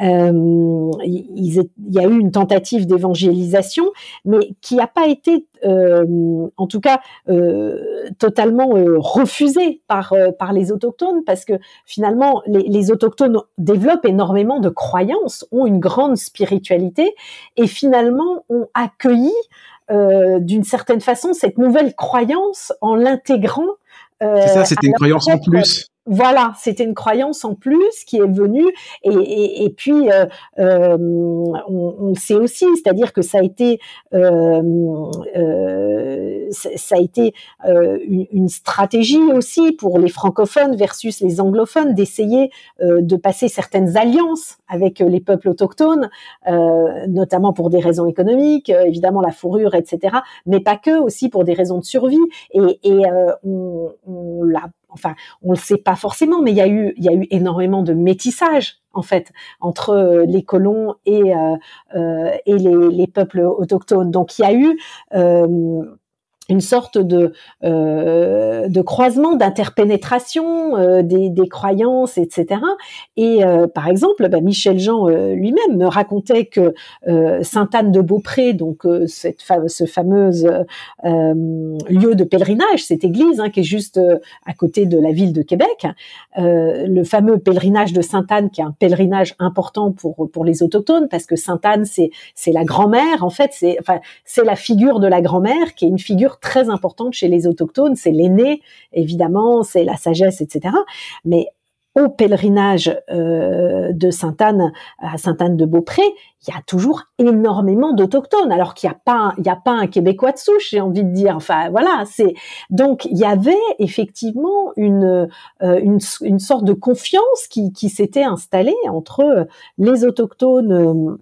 il y a eu une tentative d'évangélisation, mais qui n'a pas été en tout cas euh, totalement euh, refusé par par les autochtones parce que finalement les, les, autochtones développent énormément de croyances, ont une grande spiritualité et finalement ont accueilli d'une certaine façon cette nouvelle croyance en l'intégrant. C'est ça, c'était une croyance en plus. Voilà, c'était une croyance en plus qui est venue et, puis euh, euh, on, le sait aussi, c'est-à-dire que ça a été euh, euh ça a été euh, une, stratégie aussi pour les francophones versus les anglophones d'essayer de passer certaines alliances avec les peuples autochtones, notamment pour des raisons économiques, évidemment la fourrure, etc., mais pas que, aussi pour des raisons de survie et, on l'a enfin, on le sait pas forcément, mais il y a eu, énormément de métissage en fait entre euh, les colons et euh, euh, les, peuples autochtones. Donc il y a eu une sorte de, euh, de croisement, d'interpénétration euh, des, des, croyances, etc. Et euh, par exemple, bah, Michel Jean euh, lui-même me racontait que euh, Sainte-Anne de Beaupré, donc cette ce fameuse lieu de pèlerinage, cette église hein, qui est juste à côté de la ville de Québec, le fameux pèlerinage de Sainte-Anne, qui est un pèlerinage important pour pour les autochtones, parce que Sainte-Anne c'est c'est la grand-mère, en fait, c'est enfin c'est la figure de la grand-mère qui est une figure très importante chez les autochtones. C'est l'aîné, évidemment, c'est la sagesse, etc. Mais au pèlerinage euh, de Sainte-Anne à Sainte-Anne de Beaupré, il y a toujours énormément d'autochtones, alors qu'il n'y a pas, il y a pas un Québécois de souche, j'ai envie de dire. Enfin, voilà, c'est donc il y avait effectivement une euh, une, une, sorte de confiance qui, qui s'était installée entre les autochtones euh,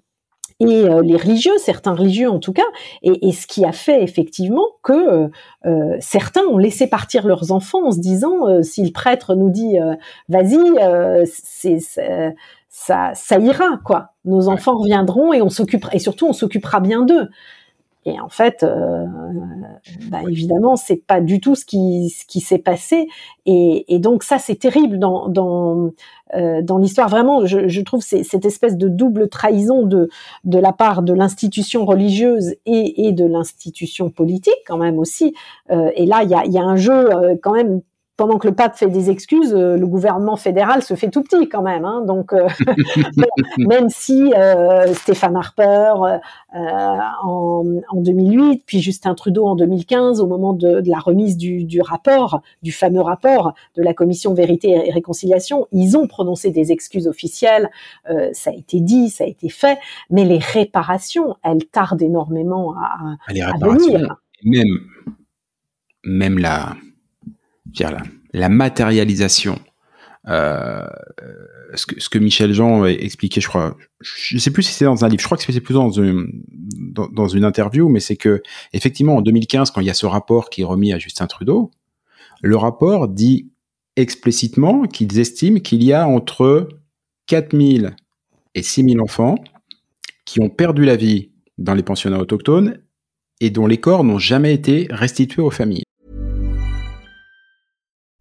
et euh, les religieux, certains religieux en tout cas, et, et ce qui a fait effectivement que euh, euh certains ont laissé partir leurs enfants en se disant euh, si le prêtre nous dit vas-y, c'est ça, ça ira quoi. Nos enfants reviendront et on s'occupera et surtout on s'occupera bien d'eux. Et en fait, euh, bah évidemment, c'est pas du tout ce qui, ce qui s'est passé. Et, et, donc ça, c'est terrible dans, dans, euh, dans l'histoire. Vraiment, je, je trouve cette espèce de double trahison de, de la part de l'institution religieuse et, et de l'institution politique quand même aussi. Euh, et là, il y a, y a, un jeu euh, quand même pendant que le pape fait des excuses, euh, le gouvernement fédéral se fait tout petit quand même. Hein. donc, euh, même si euh, Stéphane Harper en, en, 2008, puis Justin Trudeau en 2015, au moment de, de la remise du, du, rapport, du fameux rapport de la commission Vérité et Réconciliation, ils ont prononcé des excuses officielles. ça a été dit, ça a été fait, mais les réparations, elles tardent énormément à, à, les à venir. Même même la, la, matérialisation euh, ce, que, ce que Michel Jean expliquait, je crois, je sais plus si c'est dans un livre, je crois que c'est plus dans une, dans, dans une interview, mais c'est que effectivement en 2015, quand il y a ce rapport qui est remis à Justin Trudeau, le rapport dit explicitement qu'ils estiment qu'il y a entre 4000 et 6000 enfants qui ont perdu la vie dans les pensionnats autochtones et dont les corps n'ont jamais été restitués aux familles.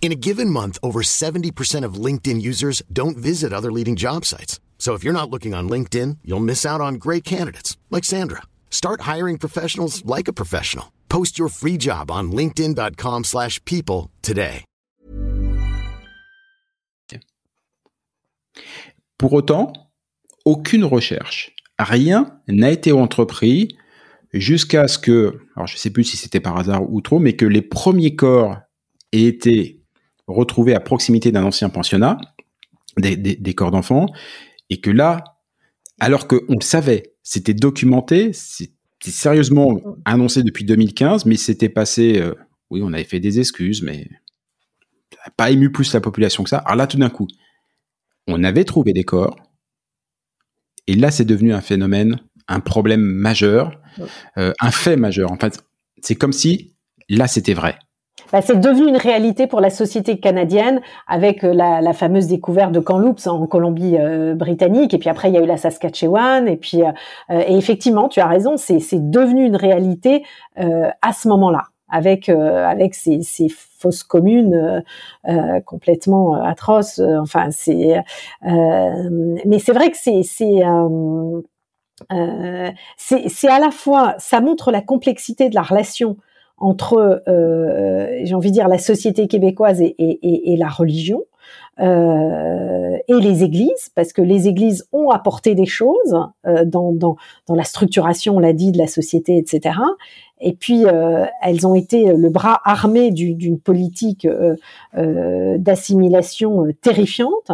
In a given month, over 70% of LinkedIn users don't visit other leading job sites. So if you're not looking on LinkedIn, you'll miss out on great candidates like Sandra. Start hiring professionals like a professional. Post your free job on linkedin.com/people slash people today. Pour autant, aucune recherche, rien n'a été entrepris jusqu'à ce que, alors je sais plus si c'était par hasard ou trop, mais que les premiers corps aient été retrouvés à proximité d'un ancien pensionnat, des, des- des corps d'enfants, et que là, alors qu'on le savait, c'était documenté, c'était sérieusement annoncé depuis 2015, mais c'était passé, euh, oui, on avait fait des excuses, mais ça n'a pas ému plus la population que ça. Alors là, tout d'un coup, on avait trouvé des corps, et là, c'est devenu un phénomène, un problème majeur, euh, un fait majeur. En fait, c'est comme si là, c'était vrai. Bah, c'est devenu une réalité pour la société canadienne avec euh, la, la fameuse découverte de Kamloops en Colombie-Britannique. et puis après, il y a eu la Saskatchewan. Et puis, euh, euh, et effectivement, tu as raison, c'est devenu une réalité euh, à ce moment-là, avec euh, avec ces, ces fausses communes euh, euh, complètement euh, atroces. Euh, Enfin, c'est. euh, mais c'est vrai que c'est euh, euh, c'est c'est à la fois, ça montre la complexité de la relation entre, euh, j'ai envie de dire, la société québécoise et, et, et, la religion, euh, et les églises, parce que les églises ont apporté des choses euh, dans, dans, dans la structuration, on l'a dit, de la société, etc. Et puis, euh, elles ont été le bras armé du- d'une politique euh, euh, d'assimilation terrifiante.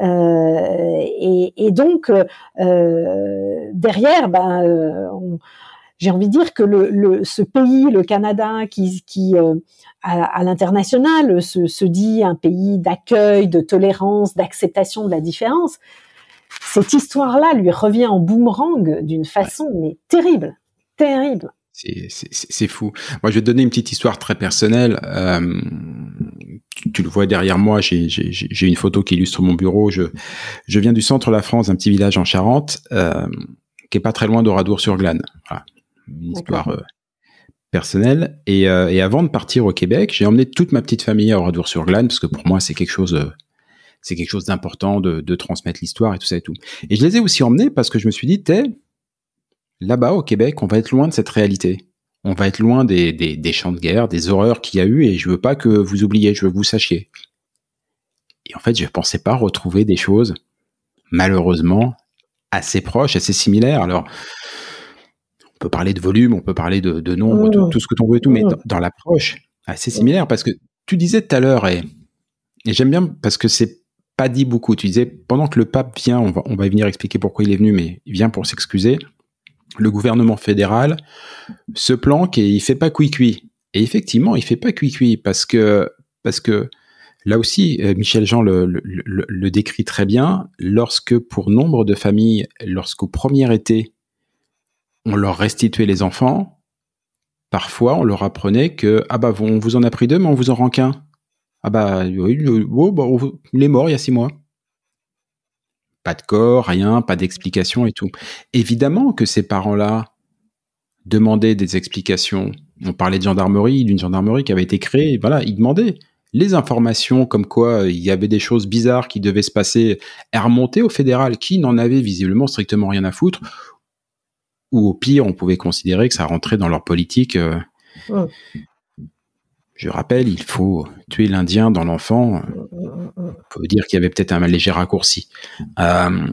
Et, et donc, derrière, ben, on- j'ai envie de dire que le, le, ce pays, le Canada, qui, qui euh, à, à l'international se, se dit un pays d'accueil, de tolérance, d'acceptation de la différence, cette histoire-là lui revient en boomerang d'une façon mais terrible, terrible. C'est- fou. Moi, je vais te donner une petite histoire très personnelle. Euh, tu, tu le vois derrière moi, j'ai une photo qui illustre mon bureau. Je, je viens du centre de la France, d'un petit village en Charente, euh, qui est pas très loin d'Oradour-sur-Glane. Voilà. Une histoire euh, personnelle. Et, euh, et avant de partir au Québec, j'ai emmené toute ma petite famille à Oradour-sur-Glane, parce que pour moi, c'est quelque chose... euh, c'est quelque chose d'important de, de transmettre l'histoire et tout ça et tout. Et je les ai aussi emmenés parce que je me suis dit, t'es là-bas au Québec, on va être loin de cette réalité. On va être loin des, des, des champs de guerre, des horreurs qu'il y a eu, et je veux pas que vous oubliez, je veux que vous sachiez. Et en fait, je pensais pas retrouver des choses, malheureusement, assez proches, assez similaires. Alors, on peut parler de volume, on peut parler de, de nombre, Mmh. tout, tout ce que t'en veux et tout, mais Mmh. dans, dans l'approche, assez similaire, parce que tu disais tout à l'heure, et, et j'aime bien parce que c'est pas dit beaucoup. Tu disais, pendant que le pape vient, on va, on va venir expliquer pourquoi il est venu, mais il vient pour s'excuser. Le gouvernement fédéral se planque et il fait pas cuit-cuit. Et effectivement, il fait pas cuit-cuit parce que, parce que là aussi, euh, Michel Jean le, le, le- le décrit très bien. Lorsque, pour nombre de familles, lorsqu'au premier été, on leur restituait les enfants, parfois on leur apprenait que, ah bah, on vous en a pris deux, mais on vous en rend qu'un. Ah bah, oui, le- oh, bah, il est mort il y a six mois. Pas de corps, rien, pas d'explication et tout. Évidemment que ces parents-là demandaient des explications on parlait de gendarmerie, d'une gendarmerie qui avait été créée. Voilà, ils demandaient les informations comme quoi il y avait des choses bizarres qui devaient se passer et remonter au fédéral qui n'en avait visiblement strictement rien à foutre. Ou au pire, on pouvait considérer que ça rentrait dans leur politique. Euh, je rappelle, il faut tuer l'Indien dans l'enfant. On peut dire qu'il y avait peut-être un léger raccourci. Euh,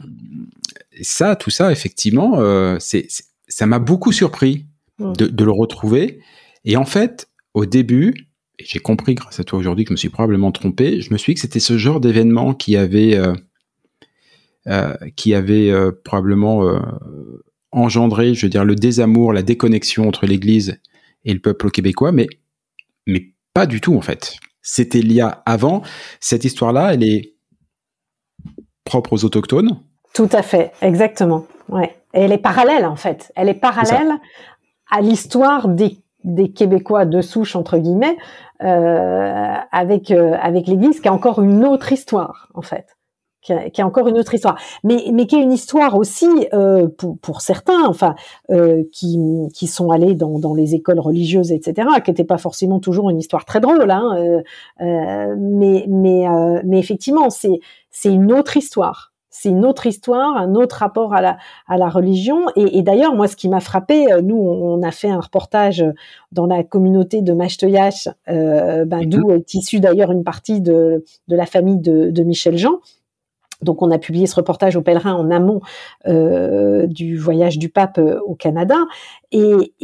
ça, tout ça, effectivement, euh, c'est, ça m'a beaucoup surpris de, de, le retrouver. Et en fait, au début, et j'ai compris grâce à toi aujourd'hui que je me suis probablement trompé, je me suis dit que c'était ce genre d'événement qui avait, euh, qui avait probablement engendré, je veux dire, le désamour, la déconnexion entre l'Église et le peuple québécois, mais, mais pas du tout en fait. C'était a avant. Cette histoire-là, elle est propre aux autochtones. Tout à fait, exactement. Ouais. Et elle est parallèle en fait. Elle est parallèle à l'histoire des des Québécois de souche entre guillemets euh, avec euh, avec l'Église, qui a encore une autre histoire en fait, qui a, encore une autre histoire, mais mais qui est une histoire aussi euh, pour, pour certains, enfin euh, qui qui sont allés dans dans les écoles religieuses, etc., qui n'était pas forcément toujours une histoire très drôle, hein, euh, mais mais mais effectivement c'est c'est une autre histoire c'est une autre histoire, un autre rapport à la, à la religion. Et, et d'ailleurs, moi, ce qui m'a frappé, euh, nous, on a fait un reportage dans la communauté de Machteuillache, euh, ben, d'où est issue d'ailleurs une partie de, de la famille de, de, Michel Jean. Donc, on a publié ce reportage au pèlerin en amont euh, du voyage du pape euh, au Canada. Et,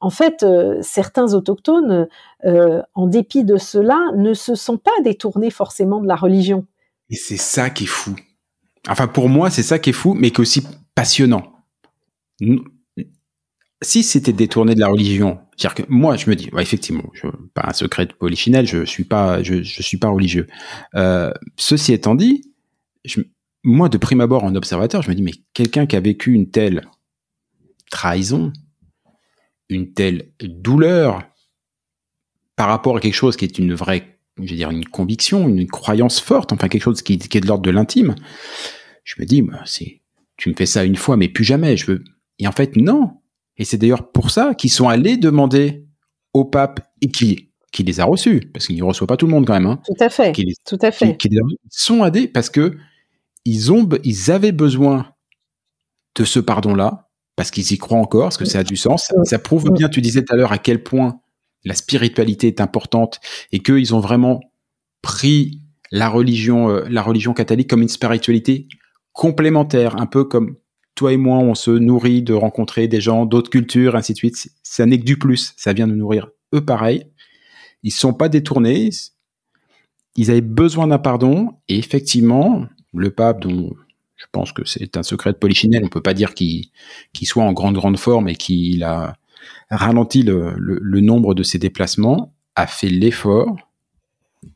en fait, euh, certains autochtones, en dépit de cela, ne se sont pas détournés forcément de la religion. Et c'est ça qui est fou. Enfin, pour moi, c'est ça qui est fou, mais qui est aussi passionnant. Si c'était détourné de la religion, c'est-à-dire que moi, je me dis, effectivement, je, pas un secret de polichinelle, je suis je, suis pas religieux. Ceci étant dit, je, moi, de prime abord, en observateur, je me dis, mais quelqu'un qui a vécu une telle trahison, une telle douleur par rapport à quelque chose qui est une vraie je veux dire, une conviction, une croyance forte, enfin quelque chose qui, qui est de l'ordre de l'intime. Je me dis, bah, c'est, tu me fais ça une fois, mais plus jamais. Je veux. Et en fait, non. Et c'est d'ailleurs pour ça qu'ils sont allés demander au pape et qui, qui les a reçus, parce qu'il ne reçoit pas tout le monde quand même. Hein, tout à fait. Les, tout à fait. Qui, qui sont allés parce que ils ont, ils avaient besoin de ce pardon-là, parce qu'ils y croient encore, parce que ça a du sens. Ça, ça prouve bien, tu disais tout à l'heure, à quel point la spiritualité est importante et qu'ils ont vraiment pris la religion, euh, la religion catholique comme une spiritualité complémentaire, un peu comme toi et moi, on se nourrit de rencontrer des gens d'autres cultures, ainsi de suite. Ça n'est que du plus, ça vient de nourrir eux pareil. Ils sont pas détournés, ils avaient besoin d'un pardon, et effectivement, le pape, dont je pense que c'est un secret de polichinelle, on peut pas dire qu'il soit en grande grande forme et qu'il a ralenti le, le, le nombre de ses déplacements, a fait l'effort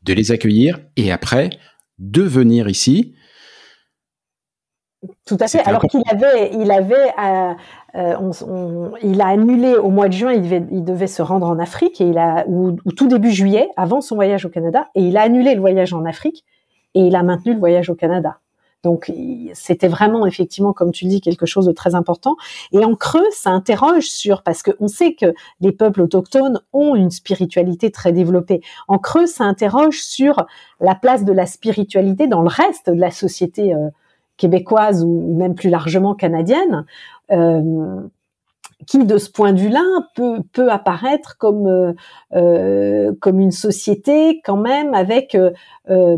de les accueillir et après de venir ici. Tout à fait. Alors qu'il avait, il avait, euh, euh, on, on, il a annulé au mois de juin. Il devait, il devait se rendre en Afrique et il a, ou, ou, tout début juillet, avant son voyage au Canada, et il a annulé le voyage en Afrique et il a maintenu le voyage au Canada. Donc c'était vraiment effectivement, comme tu le dis, quelque chose de très important. Et en creux, ça interroge sur parce qu'on sait que les peuples autochtones ont une spiritualité très développée. En creux, ça interroge sur la place de la spiritualité dans le reste de la société euh, québécoise ou même plus largement canadienne. Euh, qui, de ce point de vue-là, peut, peut apparaître comme euh, euh, comme une société quand même avec euh, euh,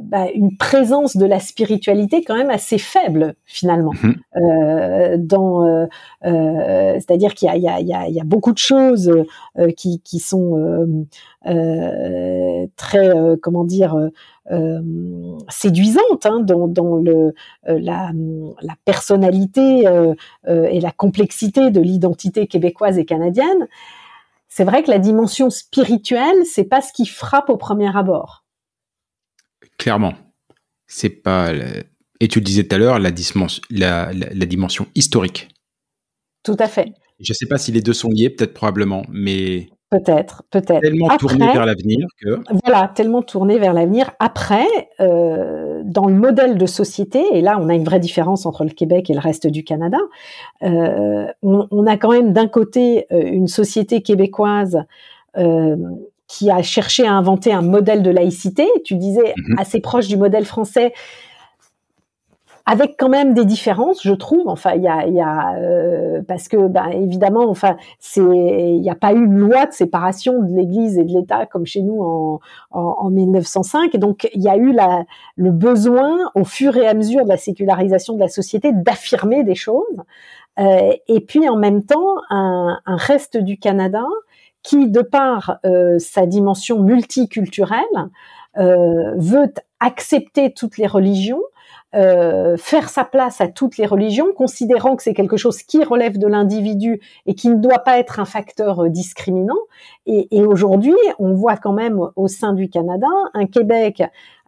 bah, une présence de la spiritualité quand même assez faible finalement. Mmh. dans, c'est-à-dire qu'il y a, il y, a, il y, a, il y a beaucoup de choses qui, qui sont très, comment dire, euh, séduisante hein, dans, dans le, euh, la, la, personnalité euh, et la complexité de l'identité québécoise et canadienne, c'est vrai que la dimension spirituelle, c'est pas ce qui frappe au premier abord. Clairement, c'est pas. Et tu le disais tout à l'heure, la, la dimension historique. Tout à fait. Je ne sais pas si les deux sont liés, peut-être probablement, mais Peut-être, peut-être. Tellement tourné vers l'avenir que. Voilà, tellement tourné vers l'avenir. Après, euh, dans le modèle de société, et là on a une vraie différence entre le Québec et le reste du Canada, euh, on, on, a quand même d'un côté euh, une société québécoise euh, qui a cherché à inventer un modèle de laïcité, tu disais mm-hmm. assez proche du modèle français, avec quand même des différences, je trouve. Enfin, il y a, y a euh, parce que, ben, évidemment, enfin, c'est, il n'y a pas eu une loi de séparation de l'Église et de l'État comme chez nous en, en, en 1905. Et donc, il y a eu la, le besoin, au fur et à mesure de la sécularisation de la société, d'affirmer des choses. Euh, et puis, en même temps, un, un reste du Canada qui, de par euh, sa dimension multiculturelle, euh, veut accepter toutes les religions, euh, faire sa place à toutes les religions, considérant que c'est quelque chose qui relève de l'individu et qui ne doit pas être un facteur euh, discriminant. Et, et aujourd'hui, on voit quand même au sein du Canada un Québec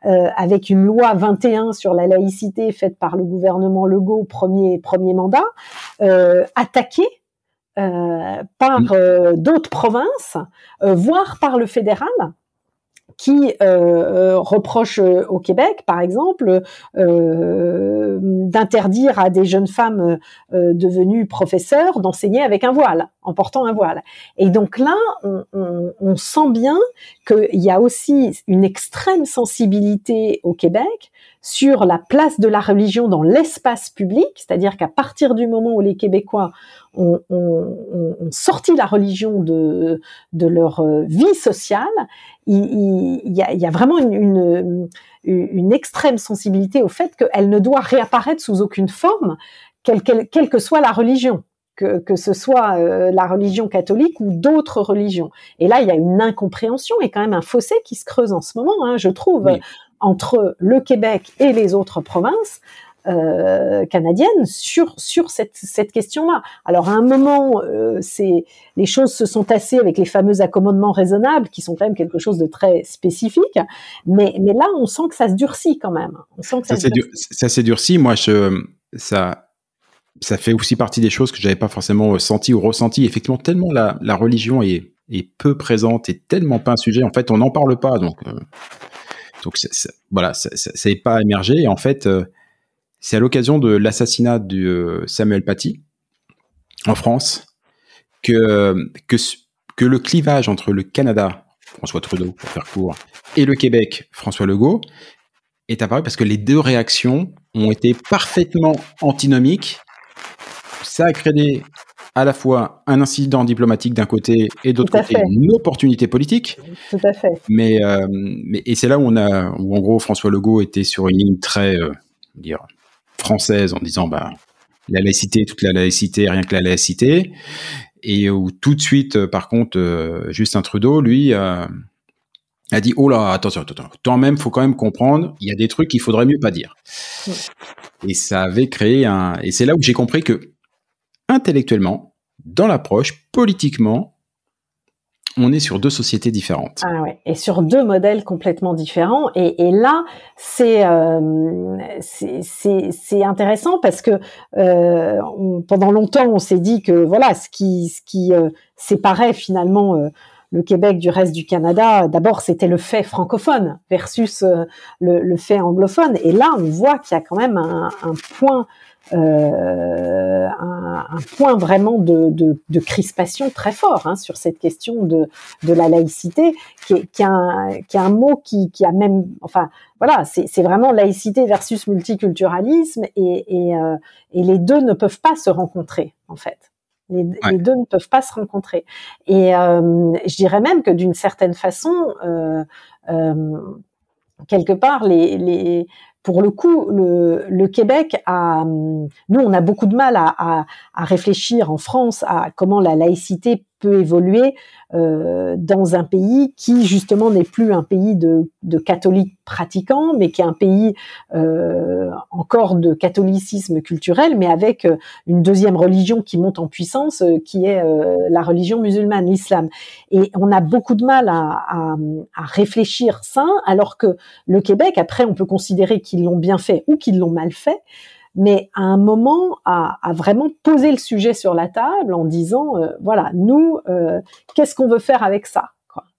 euh, avec une loi 21 sur la laïcité faite par le gouvernement Legault, premier, premier mandat, euh, attaqué euh, par mmh. d'autres provinces, voire par le fédéral, qui euh, euh, reproche euh, au Québec, par exemple, d'interdire à des jeunes femmes devenues professeurs d'enseigner avec un voile, en portant un voile. Et donc là, on, on, on sent bien qu'il y a aussi une extrême sensibilité au Québec sur la place de la religion dans l'espace public, c'est-à-dire qu'à partir du moment où les Québécois ont, ont, ont sorti la religion de, de leur vie sociale, il, il, y, a, il y, a, vraiment une, une, une, extrême sensibilité au fait qu'elle ne doit réapparaître sous aucune forme, quelle, quelle, quelle que soit la religion. Que, que, ce soit euh, la religion catholique ou d'autres religions. Et là, il y a une incompréhension et quand même un fossé qui se creuse en ce moment, hein, je trouve, entre le Québec et les autres provinces. Euh, canadienne sur sur cette, cette question-là. Alors à un moment, euh, c'est les choses se sont tassées avec les fameux accommodements raisonnables qui sont quand même quelque chose de très spécifique. Mais mais là, on sent que ça se durcit quand même. On sent que ça, s'est durci. Moi, je ça ça fait aussi partie des choses que j'avais pas forcément senti ou ressenti. Effectivement, tellement la, la religion est, est peu présente et tellement pas un sujet. En fait, on n'en parle pas. Donc, euh, donc voilà, ça n'est pas émergé. En fait, euh, c'est à l'occasion de l'assassinat de euh, Samuel Paty en France que, que, que le clivage entre le Canada, François Trudeau pour faire court, et le Québec, François Legault, est apparu parce que les deux réactions ont été parfaitement antinomiques. Ça a créé à la fois un incident diplomatique d'un côté et d'autre côté une opportunité politique. Tout à fait. Mais, euh, mais et c'est là où on a où en gros François Legault était sur une ligne très euh, dire française en disant bah la laïcité, toute la laïcité, rien que la laïcité, et où tout de suite, euh, par contre, euh, Justin Trudeau, lui, a dit oh là, attention, attention, quand même, faut quand même comprendre, il y a des trucs qu'il faudrait mieux pas dire. Et ça avait créé un, et c'est là où j'ai compris que intellectuellement, dans l'approche, politiquement, on est sur deux sociétés différentes. Ah ouais, et sur deux modèles complètement différents. Et, là, c'est euh, intéressant parce que euh, pendant longtemps, on s'est dit que voilà, ce qui ce qui euh, séparait finalement euh, le Québec du reste du Canada, d'abord c'était le fait francophone versus euh, le, le, fait anglophone. Et là, on voit qu'il y a quand même un, un point euh, un, un, point vraiment de, de, de, crispation très fort hein, sur cette question de, de la laïcité, qui est, qui, est un, qui un mot qui, qui a même, enfin voilà, c'est vraiment laïcité versus multiculturalisme et, et, euh, et, les deux ne peuvent pas se rencontrer en fait. Les, les deux ne peuvent pas se rencontrer. Et euh, je dirais même que d'une certaine façon, euh, euh quelque part, les, les, pour le coup, le, Québec a, nous, on a beaucoup de mal à, réfléchir en France à comment la laïcité peut évoluer euh, dans un pays qui justement n'est plus un pays de, catholiques pratiquants, mais qui est un pays euh, encore de catholicisme culturel, mais avec euh, une deuxième religion qui monte en puissance, qui est la religion musulmane, l'islam. Et on a beaucoup de mal à, réfléchir ça, alors que le Québec, après, on peut considérer qu'ils l'ont bien fait ou qu'ils l'ont mal fait mais à un moment à, vraiment poser le sujet sur la table en disant voilà nous qu'est-ce qu'on veut faire avec ça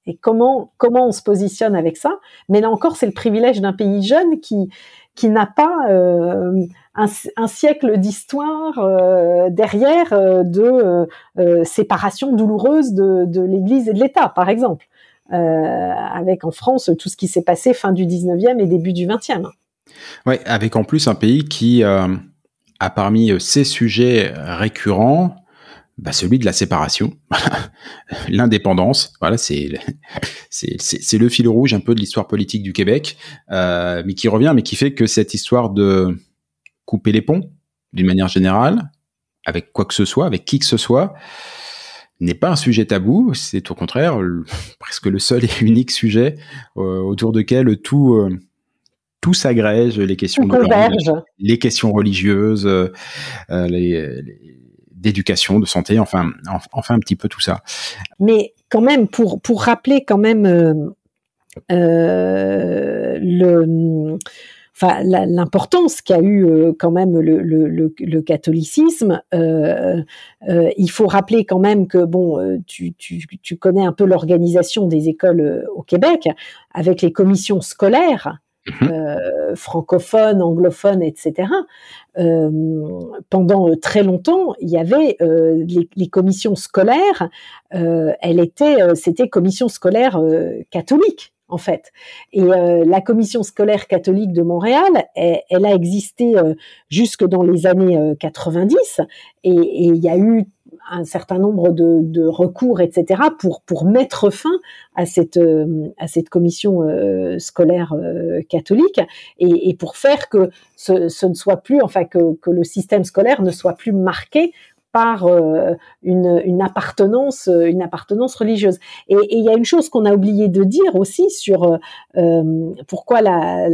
et comment comment on se positionne avec ça? Mais là encore, c'est le privilège d'un pays jeune qui qui n'a pas euh, un, siècle d'histoire euh, derrière euh, de séparation douloureuse de, de l'Église et de l'État, par exemple, avec en France tout ce qui s'est passé fin du 19e et début du 20e. Oui, avec en plus un pays qui a parmi ses sujets récurrents bah, celui de la séparation, l'indépendance. Voilà, c'est c'est le fil rouge un peu de l'histoire politique du Québec, euh, mais qui revient, mais qui fait que cette histoire de couper les ponts, d'une manière générale, avec quoi que ce soit, avec qui que ce soit, n'est pas un sujet tabou. C'est au contraire presque le seul et unique sujet euh, autour duquel tout euh, tout s'agrège, les questions de les questions religieuses, euh, les, les d'éducation, de santé, enfin, enfin un petit peu tout ça. Mais quand même, pour pour rappeler quand même euh, euh, le enfin l'importance qu'a eu euh, quand même le, le, le, catholicisme. Euh, euh, il faut rappeler quand même que bon, tu, tu, tu connais un peu l'organisation des écoles au Québec avec les commissions scolaires. Mhm. Euh, francophones, anglophones, etc. Euh, pendant très longtemps, il y avait euh, les, commissions scolaires. elle était, c'était commission scolaire catholique en fait. Et la commission scolaire catholique de Montréal, elle, a existé jusque dans les années 90 et, et il y a eu un certain nombre de, recours, etc., pour, mettre fin à cette, euh, commission euh, scolaire euh, catholique et, pour faire que ce, ne soit plus, enfin, que le système scolaire ne soit plus marqué par euh, une, appartenance, euh, une appartenance religieuse. Et, il y a une chose qu'on a oublié de dire aussi sur euh, pourquoi la,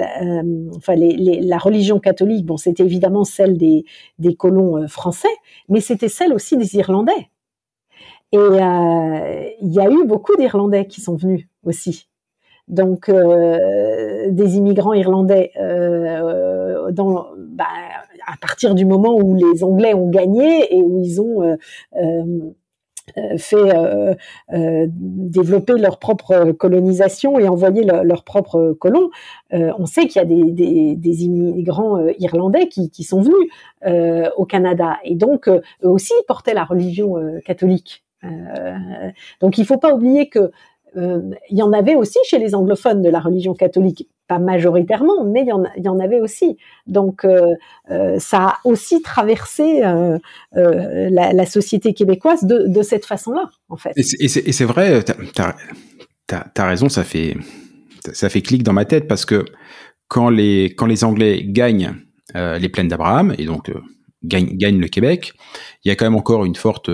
enfin la religion catholique. Bon, c'était évidemment celle des, des colons français, mais c'était celle aussi des Irlandais. Et il y a eu beaucoup d'Irlandais qui sont venus aussi. Donc des immigrants irlandais dans bah, à partir du moment où les Anglais ont gagné et où ils ont euh, euh, euh, fait développer leur propre colonisation et envoyer leurs propres colons. on sait qu'il y a des, des, immigrants irlandais qui, qui, sont venus au Canada et donc eux aussi portaient la religion catholique. donc il ne faut pas oublier que il y en avait aussi chez les anglophones de la religion catholique, pas majoritairement, mais il y en, avait aussi. Donc euh, euh, ça a aussi traversé euh, la, société québécoise de, cette façon-là, en fait. Et c'est vrai, tu as, raison, ça fait, ça fait clic dans ma tête parce que quand les, quand les Anglais gagnent les plaines d'Abraham et donc gagnent le Québec, il y a quand même encore une forte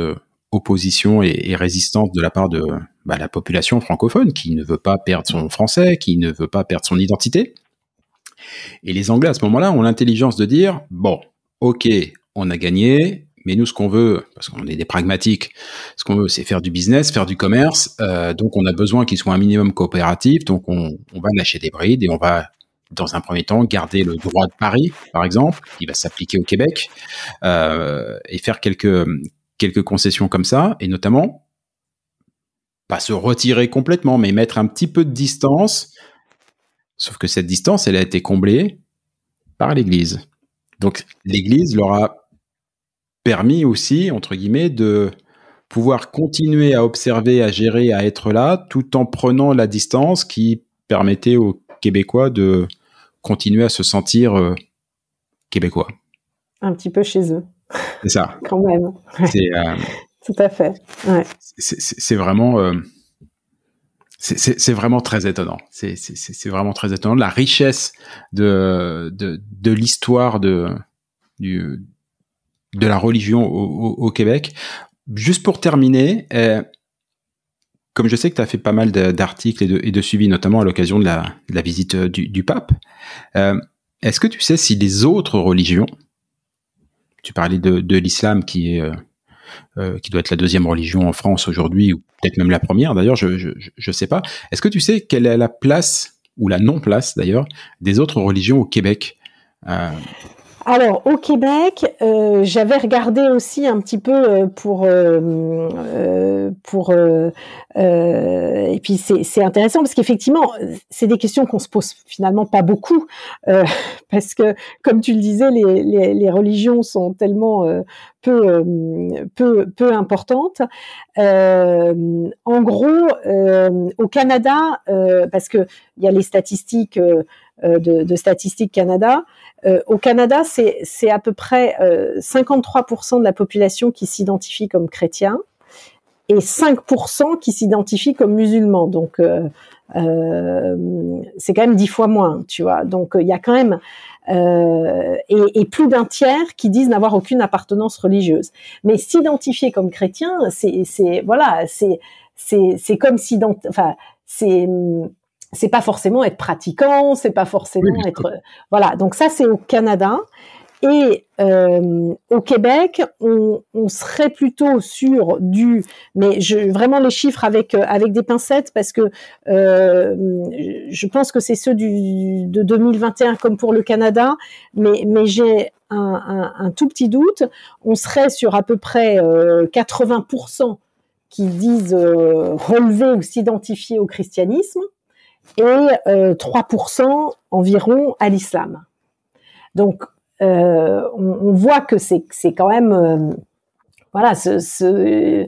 opposition et, résistance de la part de bah, la population francophone qui ne veut pas perdre son français, qui ne veut pas perdre son identité. Et les Anglais à ce moment-là ont l'intelligence de dire bon, ok, on a gagné, mais nous ce qu'on veut, parce qu'on est des pragmatiques, ce qu'on veut c'est faire du business, faire du commerce, euh, donc on a besoin qu'il soit un minimum coopératif, donc on, va lâcher des brides et on va dans un premier temps, garder le droit de Paris, par exemple, qui va s'appliquer au Québec, euh, et faire quelques concessions comme ça, et notamment pas se retirer complètement, mais mettre un petit peu de distance. Sauf que cette distance, elle a été comblée par l'Église. Donc l'Église leur a permis aussi, entre guillemets, de pouvoir continuer à observer, à gérer, à être là, tout en prenant la distance qui permettait aux Québécois de continuer à se sentir euh, québécois. Un petit peu chez eux. C'est ça. Quand même. C'est, euh, Tout à fait. Ouais. C'est vraiment. Euh, c'est vraiment très étonnant. C'est vraiment très étonnant. La richesse de, de, de l'histoire de, du, de la religion au, Québec. Juste pour terminer, euh, comme je sais que tu as fait pas mal d'articles et de, suivis, notamment à l'occasion de la, visite du, du pape, euh, est-ce que tu sais si les autres religions tu parlais de, de l'islam qui est euh, qui doit être la deuxième religion en France aujourd'hui, ou peut-être même la première d'ailleurs, je, je sais pas. Est-ce que tu sais quelle est la place, ou la non-place d'ailleurs, des autres religions au Québec? Euh... Alors au Québec, euh, j'avais regardé aussi un petit peu euh, pour euh, pour et puis c'est intéressant parce qu'effectivement c'est des questions qu'on se pose finalement pas beaucoup parce que comme tu le disais les, les, les religions sont tellement peu peu peu importantes. en gros, au Canada, parce que il y a les statistiques de, de Statistiques Canada. Euh, au Canada, c'est à peu près 53% euh, de la population qui s'identifie comme chrétien et 5% qui s'identifient comme musulmans. Donc, euh, c'est quand même dix fois moins, tu vois. Donc, il y a quand même et, plus d'un tiers qui disent n'avoir aucune appartenance religieuse. Mais s'identifier comme chrétien, c'est voilà, c'est c'est comme s'identifier, enfin c'est c'est pas forcément être pratiquant, c'est pas forcément être voilà. Donc ça c'est au Canada. Et euh, au Québec on, on, serait plutôt sur du mais je vraiment les chiffres avec euh, avec des pincettes parce que euh, je pense que c'est ceux du de 2021 comme pour le Canada. Mais mais j'ai un, un, un, tout petit doute. On serait sur à peu près 80% qui disent relever ou s'identifier au christianisme et 3% euh, environ à l'islam. Donc, euh, on, voit que c'est quand même euh, voilà ce, ce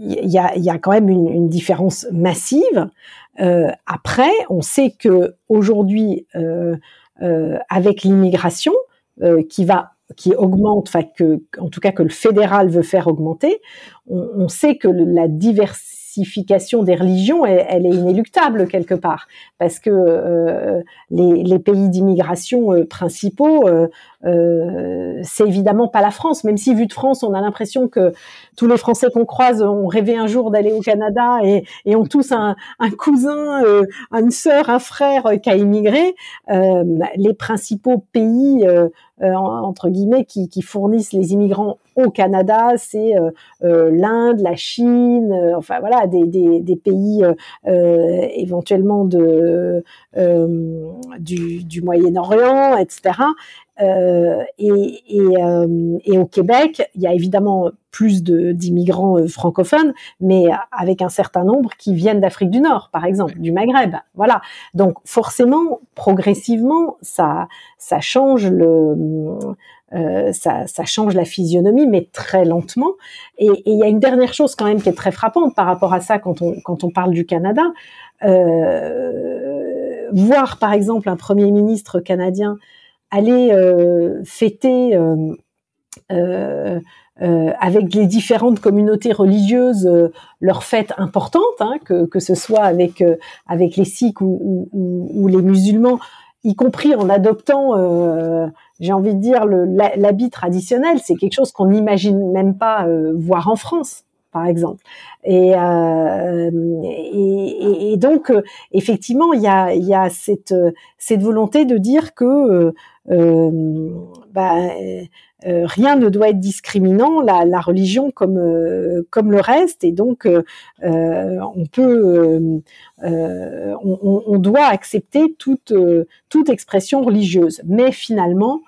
il y a, y a quand même une, différence massive. Euh, après, on sait que aujourd'hui, euh, avec l'immigration qui va qui augmente, enfin que en tout cas que le fédéral veut faire augmenter, on sait que la diversité des religions, elle, est inéluctable quelque part, parce que euh, les, pays d'immigration euh, principaux, euh, c'est évidemment pas la France, même si vu de France, on a l'impression que tous les Français qu'on croise ont rêvé un jour d'aller au Canada et, ont tous un, cousin, une sœur, un frère qui a immigré. les principaux pays entre guillemets qui, qui, fournissent les immigrants au Canada, c'est l'Inde, la Chine, enfin voilà des, des, des pays éventuellement de du, du Moyen-Orient, etc. Euh, et, et, euh, et, au Québec, il y a évidemment plus d'immigrants euh, francophones, mais avec un certain nombre qui viennent d'Afrique du Nord, par exemple, du Maghreb. Voilà. Donc forcément, progressivement, ça, ça change le, euh, ça, ça, change la physionomie, mais très lentement. Et il y a une dernière chose quand même qui est très frappante par rapport à ça quand on, quand on parle du Canada. Euh, voir par exemple un premier ministre canadien aller euh, fêter euh, euh, avec les différentes communautés religieuses leurs fêtes importantes, hein, que, que ce soit avec avec les sikhs ou, ou, ou, les musulmans, y compris en adoptant, j'ai envie de dire, l'habit traditionnel. C'est quelque chose qu'on n'imagine même pas voir en France par exemple. Et, euh, et, et, donc, effectivement, il y a, y a cette, cette volonté de dire que euh, bah, euh, rien ne doit être discriminant, la, la religion comme euh, comme le reste, et donc on peut, on, on, doit accepter toute toute expression religieuse. Mais finalement,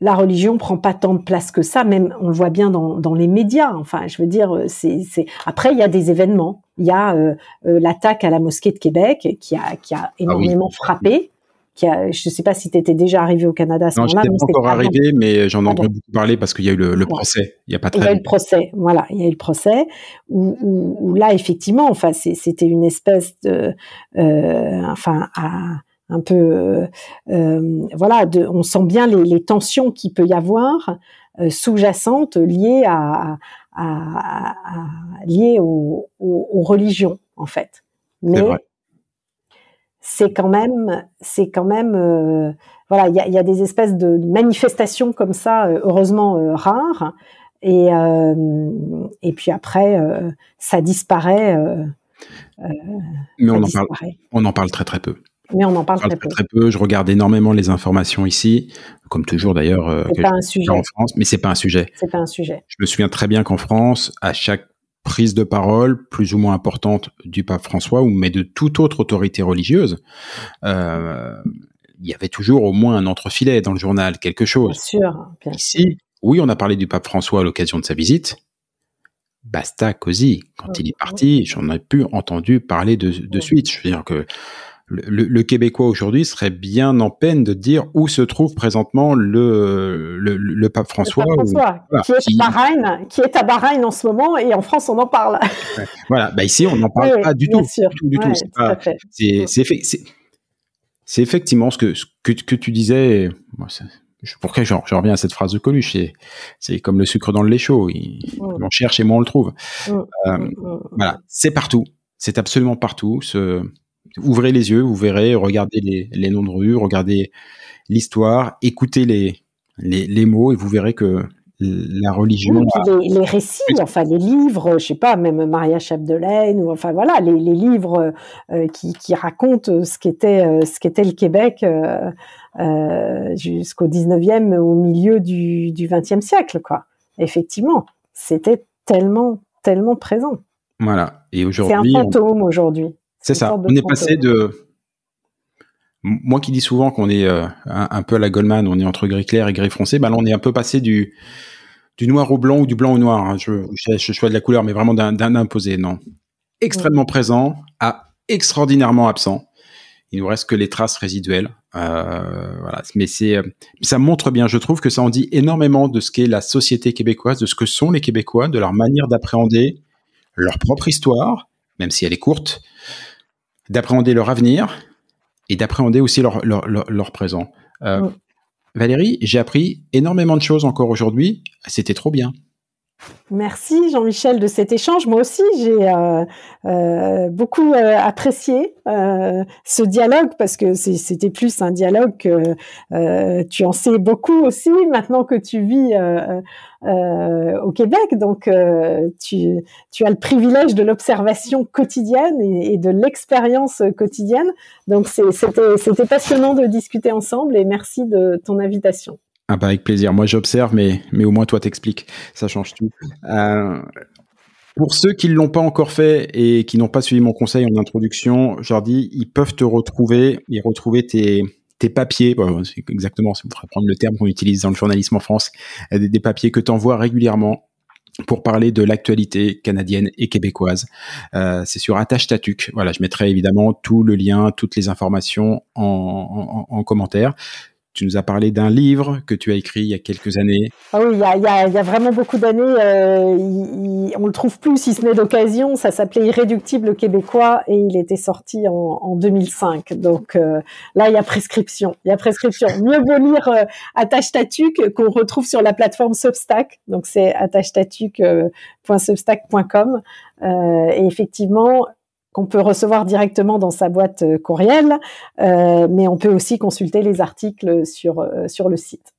la religion prend pas tant de place que ça, même on le voit bien dans, dans les médias. Enfin, je veux dire, c'est après il y a des événements. Il y a euh, l'attaque à la mosquée de Québec qui a qui a ah énormément frappé je ne sais pas si tu étais déjà arrivé au Canada à ce moment-là. Non, je pas encore arrivé, mais j'en ai entendu beaucoup parler parce qu'il y a eu le, procès. Il y a pas très. Il y a eu le procès, voilà, il y a eu le procès où, là effectivement, enfin, c'était une espèce de, euh, enfin, un peu, euh, voilà, de, on sent bien les, tensions qu'il peut y avoir euh, sous-jacentes liées à, liées aux, religions en fait. Mais c'est quand même, c'est quand même, euh, voilà, il y a, y a, des espèces de manifestations comme ça, euh, heureusement euh, rares, et et puis après, ça disparaît. Mais on en parle, on en parle très très peu. Mais on en parle, très, très, peu. Je regarde énormément les informations ici, comme toujours d'ailleurs. c'est pas un sujet en France, mais c'est pas un sujet. C'est pas un sujet. Je me souviens très bien qu'en France, à chaque prise de parole plus ou moins importante du pape François ou mais de toute autre autorité religieuse. Euh, il y avait toujours au moins un entrefilet dans le journal, quelque chose. Bien sûr. Bien Ici, oui, on a parlé du pape François à l'occasion de sa visite. Basta così. Quand il est parti, j'en ai plus entendu parler de, de suite. Je veux dire que le, le Québécois aujourd'hui serait bien en peine de dire où se trouve présentement le, le, le pape François. Le pape François ou, voilà, qui, est qui- Bahreïn, qui est à Bahreïn en ce moment et en France on en parle. Voilà, bah ici on n'en parle Oui, pas du tout, sûr. du tout, du tout. Ouais, C'est tout effectivement ce que, ce que, que tu disais. Pourquoi je, je reviens à cette phrase de Coluche C'est comme le sucre dans le lait chaud. Il, Mm. On cherche et moins on le trouve. Mm, Euh, mm. Voilà, c'est partout. C'est absolument partout. Ce- Ouvrez les yeux, vous verrez, regardez les, les noms de rue, regardez l'histoire, écoutez les, les, les mots et vous verrez que la religion. Oui, a- puis les, les récits, enfin les livres, je sais pas, même Maria Chapdelaine, ou enfin voilà, les, les livres euh, qui, qui racontent euh, ce qu'était euh, ce qu'était le Québec euh, euh, jusqu'au 19e, au milieu du, du 20e siècle, quoi. Effectivement, c'était tellement, tellement présent. Voilà. Et C'est un aujourd'hui, on- fantôme aujourd'hui. C'est ça. On est passé de. Moi qui dis souvent qu'on est euh, un, un peu à la Goldman, on est entre gris clair et gris foncé, bah là on est un peu passé du, du noir au blanc ou du blanc au noir. hein. Je, je, je choisis de la couleur, mais vraiment d'un d'un imposé, non. Extrêmement présent à extraordinairement absent. Il nous reste que les traces résiduelles. Euh, voilà. Mais c'est, euh, ça montre bien, je trouve que ça en dit énormément de ce qu'est la société québécoise, de ce que sont les Québécois, de leur manière d'appréhender leur propre histoire, même si elle est courte, d'appréhender leur avenir et d'appréhender aussi leur, leur, leur, leur présent. Euh. Valérie, j'ai appris énormément de choses encore aujourd'hui. C'était trop bien. Merci Jean-Michel de cet échange. Moi aussi, j'ai euh, euh, beaucoup euh, apprécié euh, ce dialogue parce que c'était plus un dialogue que euh, tu en sais beaucoup aussi maintenant que tu vis euh, au Québec. Donc, tu, tu as le privilège de l'observation quotidienne et, et de l'expérience quotidienne. Donc, c'était passionnant de discuter ensemble et merci de ton invitation. Ah bah avec plaisir. Moi j'observe, mais, mais au moins toi t'expliques. Ça change tout. Euh, pour ceux qui ne l'ont pas encore fait et qui n'ont pas suivi mon conseil en introduction, je leur dis, ils peuvent te retrouver et retrouver tes, tes papiers. Bon, c'est exactement, ça faudrait prendre le terme qu'on utilise dans le journalisme en France, euh, des, papiers que tu envoies régulièrement pour parler de l'actualité canadienne et québécoise. Euh, c'est sur Attache Tatuc. Voilà, je mettrai évidemment tout le lien, toutes les informations en, en commentaire. Tu nous as parlé d'un livre que tu as écrit il y a quelques années. Ah oui, il y a, vraiment beaucoup d'années, euh, il- on le trouve plus si ce n'est d'occasion. Ça s'appelait Irréductible québécois et il était sorti en, en 2005. Donc euh, là, il y a prescription. Il y a prescription. Mieux vaut lire euh, Attache Tatuc qu'on retrouve sur la plateforme Substack. Donc c'est attachetatuc.substack.com. Euh, et effectivement, qu'on peut recevoir directement dans sa boîte euh, courriel, euh, mais on peut aussi consulter les articles sur, euh, sur le site.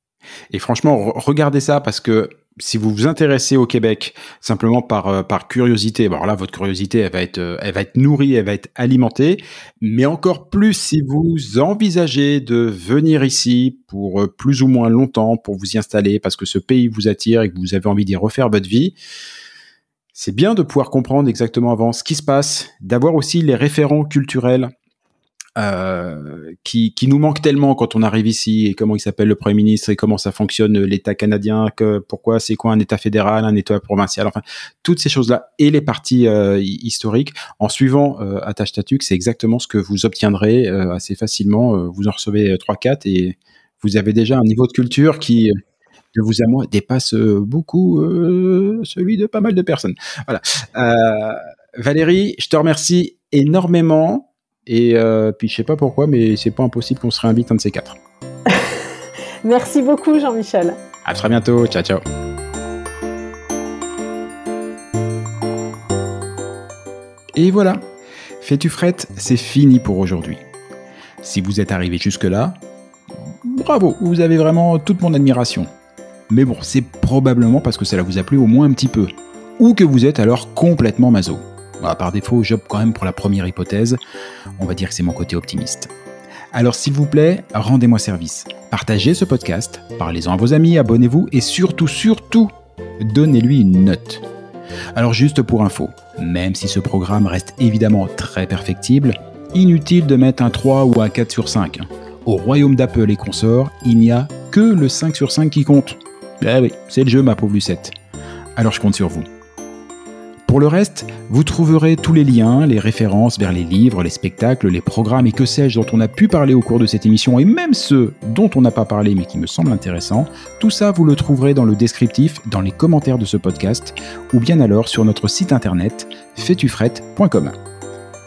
Et franchement, re- regardez ça parce que si vous vous intéressez au Québec simplement par par curiosité, alors là votre curiosité elle va être elle va être nourrie, elle va être alimentée, mais encore plus si vous envisagez de venir ici pour plus ou moins longtemps pour vous y installer parce que ce pays vous attire et que vous avez envie d'y refaire votre vie. C'est bien de pouvoir comprendre exactement avant ce qui se passe, d'avoir aussi les référents culturels euh, qui, nous manquent tellement quand on arrive ici et comment il s'appelle le Premier ministre et comment ça fonctionne l'État canadien, pourquoi c'est quoi un État fédéral, un État provincial, enfin toutes ces choses-là et les parties euh, hi- historiques. En suivant euh, Attache c'est exactement ce que vous obtiendrez euh, assez facilement. Vous en recevez trois quatre et vous avez déjà un niveau de culture qui de vous à moi dépasse euh, beaucoup euh, celui de pas mal de personnes. Voilà. Euh, Valérie, je te remercie énormément. Et euh, puis je sais pas pourquoi, mais c'est pas impossible qu'on se réinvite un de ces quatre. Merci beaucoup, Jean-Michel. À très bientôt. Ciao, ciao. Et voilà. Fais-tu frette, c'est fini pour aujourd'hui. Si vous êtes arrivé jusque-là, bravo, vous avez vraiment toute mon admiration. Mais bon, c'est probablement parce que cela vous a plu au moins un petit peu. Ou que vous êtes alors complètement maso. Bah, par défaut, j'opte quand même pour la première hypothèse. On va dire que c'est mon côté optimiste. Alors s'il vous plaît, rendez-moi service. Partagez ce podcast, parlez-en à vos amis, abonnez-vous et surtout, surtout, donnez-lui une note. Alors juste pour info, même si ce programme reste évidemment très perfectible, inutile de mettre un 3 ou un 4 sur 5. au royaume d'Apple et consorts, il n'y a que le 5 sur 5 qui compte. Ah oui, c'est le jeu, ma pauvre Lucette. Alors je compte sur vous. Pour le reste, vous trouverez tous les liens, les références vers les livres, les spectacles, les programmes et que sais-je dont on a pu parler au cours de cette émission et même ceux dont on n'a pas parlé mais qui me semblent intéressants. Tout ça, vous le trouverez dans le descriptif, dans les commentaires de ce podcast ou bien alors sur notre site internet fetufrette.com.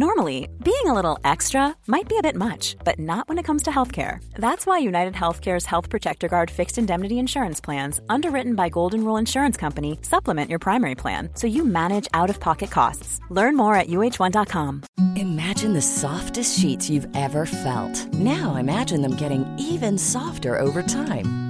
Normally, being a little extra might be a bit much, but not when it comes to healthcare. That's why United Healthcare's Health Protector Guard fixed indemnity insurance plans, underwritten by Golden Rule Insurance Company, supplement your primary plan so you manage out of pocket costs. Learn more at uh1.com. Imagine the softest sheets you've ever felt. Now imagine them getting even softer over time.